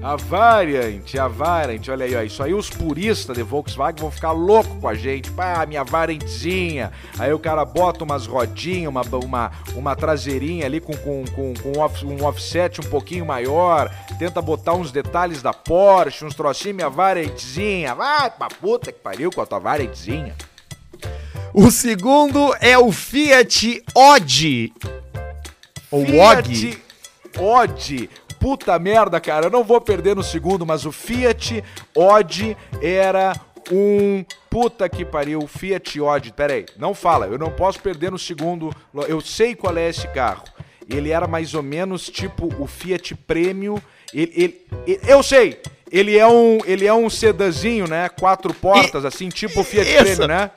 A Variant, a Variant, olha aí, ó, isso aí os puristas de Volkswagen vão ficar loucos com a gente. Pá, minha Variantzinha. Aí o cara bota umas rodinhas, uma, uma, uma traseirinha ali com, com, com, com um off- offset um pouquinho maior, tenta botar uns detalhes da Porsche, uns trocinhos, minha Variantzinha. Vai pra puta que pariu com a tua Variantzinha. O segundo é o Fiat Odd. Ou Og. Fiat Odd. Puta merda, cara. Eu não vou perder no segundo, mas o Fiat Odd era um. Puta que pariu. Fiat Odd. Pera aí, não fala. Eu não posso perder no segundo. Eu sei qual é esse carro. Ele era mais ou menos tipo o Fiat Premium. Ele, ele- ele- eu sei. Ele é um, ele é um sedazinho, né? Quatro portas, assim, tipo o Fiat Isso. Premium, né?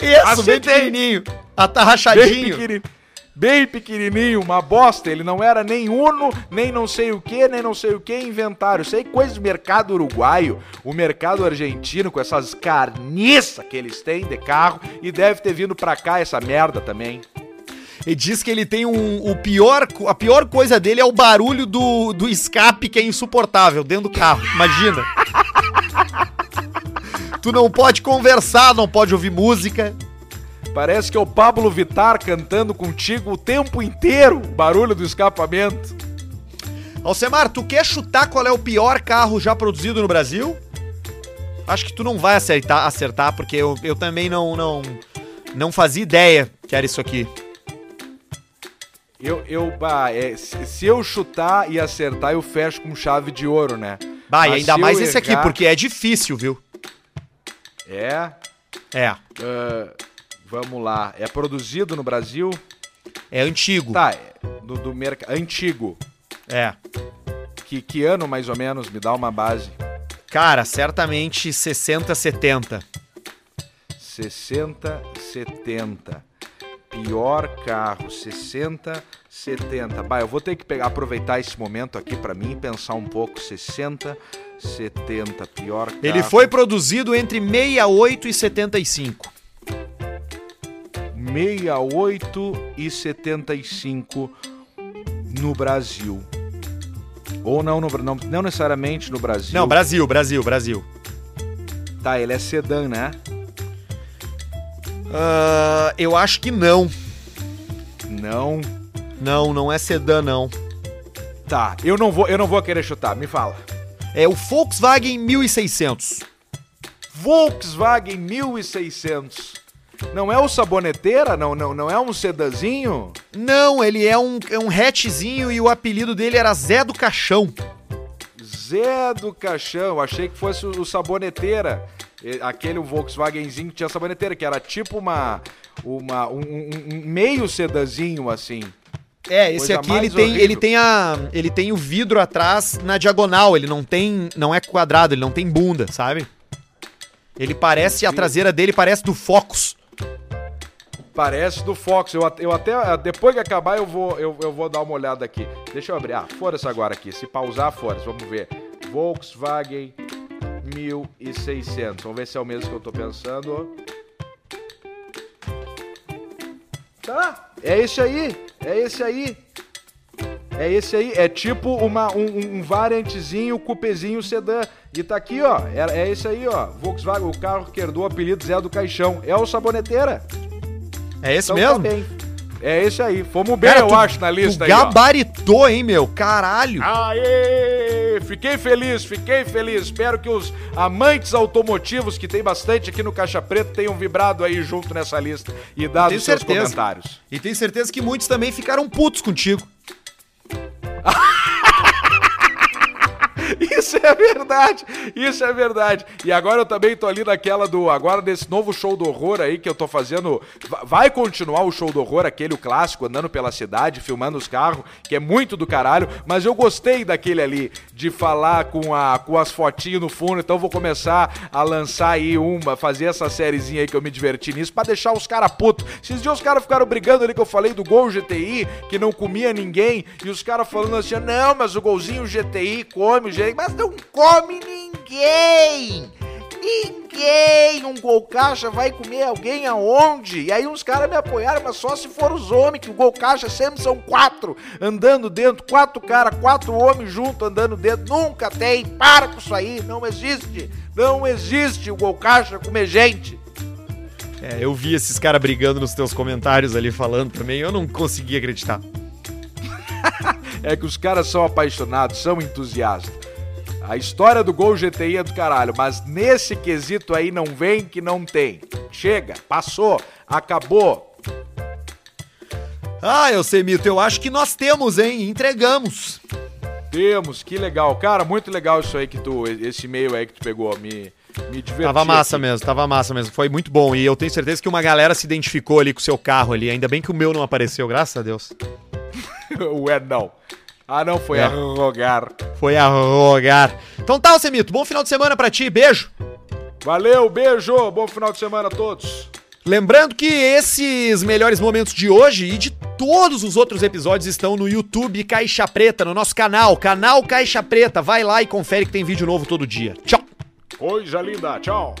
Isso, bem pequenininho. Bem Atarrachadinho. pequenininho. Bem pequenininho, uma bosta. Ele não era nem Uno, nem não sei o que, nem não sei o que inventário. Isso aí coisa do mercado uruguaio, o mercado argentino com essas carniças que eles têm de carro e deve ter vindo pra cá essa merda também. E diz que ele tem um. O pior, a pior coisa dele é o barulho do, do escape que é insuportável dentro do carro. Imagina. tu não pode conversar, não pode ouvir música. Parece que é o Pablo Vittar cantando contigo o tempo inteiro, barulho do escapamento. Alcemar, tu quer chutar qual é o pior carro já produzido no Brasil? Acho que tu não vai acertar, acertar porque eu, eu também não, não, não fazia ideia que era isso aqui. Eu, eu, bah, é, se, eu chutar e acertar, eu fecho com chave de ouro, né? Bah, e ainda mais esse aqui, errar- porque é difícil, viu? É. É. ah, vamos lá. É produzido no Brasil? É antigo. Tá, é do, do mercado. Antigo. É. Que, que ano mais ou menos? Me dá uma base. Cara, certamente 60, 70. 60, 70. Pior carro, 60, 70. Bah, eu vou ter que pegar, aproveitar esse momento aqui pra mim e pensar um pouco. 60, 70. Pior carro. Ele foi produzido entre 68 e 75. 68 e 75 no Brasil. Ou não, no, não, não necessariamente no Brasil. Não, Brasil, Brasil, Brasil. Tá, ele é sedã, né? Ah, eu acho que não. Não. Não, não é sedã, não. Tá, eu não vou, eu não vou querer chutar, me fala. É o Volkswagen 1600. Volkswagen 1600. Não é o saboneteira? Não, não, não é um sedazinho? Não, ele é um, é um hatchzinho e o apelido dele era Zé do Caixão. Zé do Caixão, achei que fosse o, o saboneteira. Aquele Volkswagenzinho que tinha saboneteira, que era tipo uma. uma um, um- meio sedazinho assim. É, esse Coisa aqui ele tem, horrível. ele tem a, ele tem o vidro atrás na diagonal, ele não tem, não é quadrado, ele não tem bunda, sabe? Ele parece a traseira dele parece do Focus. Parece do Fox. Eu, eu até. Depois que acabar, eu vou, eu, eu vou dar uma olhada aqui. Deixa eu abrir. Ah, foda-se agora aqui. Se pausar, foda-se. Vamos ver. Volkswagen 1600. Vamos ver se é o mesmo que eu tô pensando. Tá, é esse aí. É esse aí. É esse aí. É tipo uma, um, um- um variantezinho, cupezinho sedã. E tá aqui, ó. É, é esse aí, ó. Volkswagen, o carro que herdou o apelido Zé do Caixão. É o Saboneteira. É esse Então mesmo? tá. É esse aí. Fomos bem, Cara, eu tu- acho, na lista tu aí. gabaritou, hein, meu? Caralho. Aê! Fiquei feliz, fiquei feliz. Espero que os amantes automotivos, que tem bastante aqui no Caixa Preta, tenham vibrado aí junto nessa lista e dado seus certeza. comentários. E tenho certeza que muitos também ficaram putos contigo. Isso é verdade, isso é verdade. E agora eu também tô ali naquela do. Agora desse novo show do horror aí que eu tô fazendo. Va- Vai continuar o show do horror, aquele o clássico, andando pela cidade, filmando os carros, que é muito do caralho. Mas eu gostei daquele ali, de falar com, a, com as fotinhas no fundo. Então vou começar a lançar aí uma, fazer essa sériezinha aí que eu me diverti nisso, pra deixar os caras putos. Esses dias os caras ficaram brigando ali que eu falei do Gol GTI, que não comia ninguém, e os caras falando assim: não, mas o golzinho GTI come, gente, mas não come ninguém! Ninguém! Um gol caixa vai comer alguém aonde? E aí uns caras me apoiaram, mas só se for os homens, que o gol caixa sempre são quatro andando dentro, quatro caras, quatro homens juntos andando dentro. Nunca tem! Para com isso aí! Não existe! Não existe o gol caixa comer gente! É, eu vi esses caras brigando nos teus comentários ali falando também, eu não consegui acreditar. É que os caras são apaixonados, são entusiastas. A história do Gol GTI é do caralho, mas nesse quesito aí não vem que não tem. Chega, passou, acabou. Ah, eu sei, Mito, eu acho que nós temos, hein? Entregamos. Temos, que legal. Cara, muito legal isso aí que tu, esse e-mail aí que tu pegou, me, me diverti. Tava massa aqui. mesmo, tava massa mesmo. Foi muito bom. E eu tenho certeza que uma galera se identificou ali com o seu carro ali. Ainda bem que o meu não apareceu, graças a Deus. Ué, não. Ah, não, foi É. a rogar. Foi a rogar. Então tá, Semito. Bom final de semana pra ti. Beijo. Valeu, beijo, bom final de semana a todos. Lembrando que esses melhores momentos de hoje e de Todos os outros episódios estão no YouTube Caixa Preta, no nosso canal, canal Caixa Preta. Vai lá e confere que tem vídeo novo todo dia. Tchau! Coisa linda, tchau.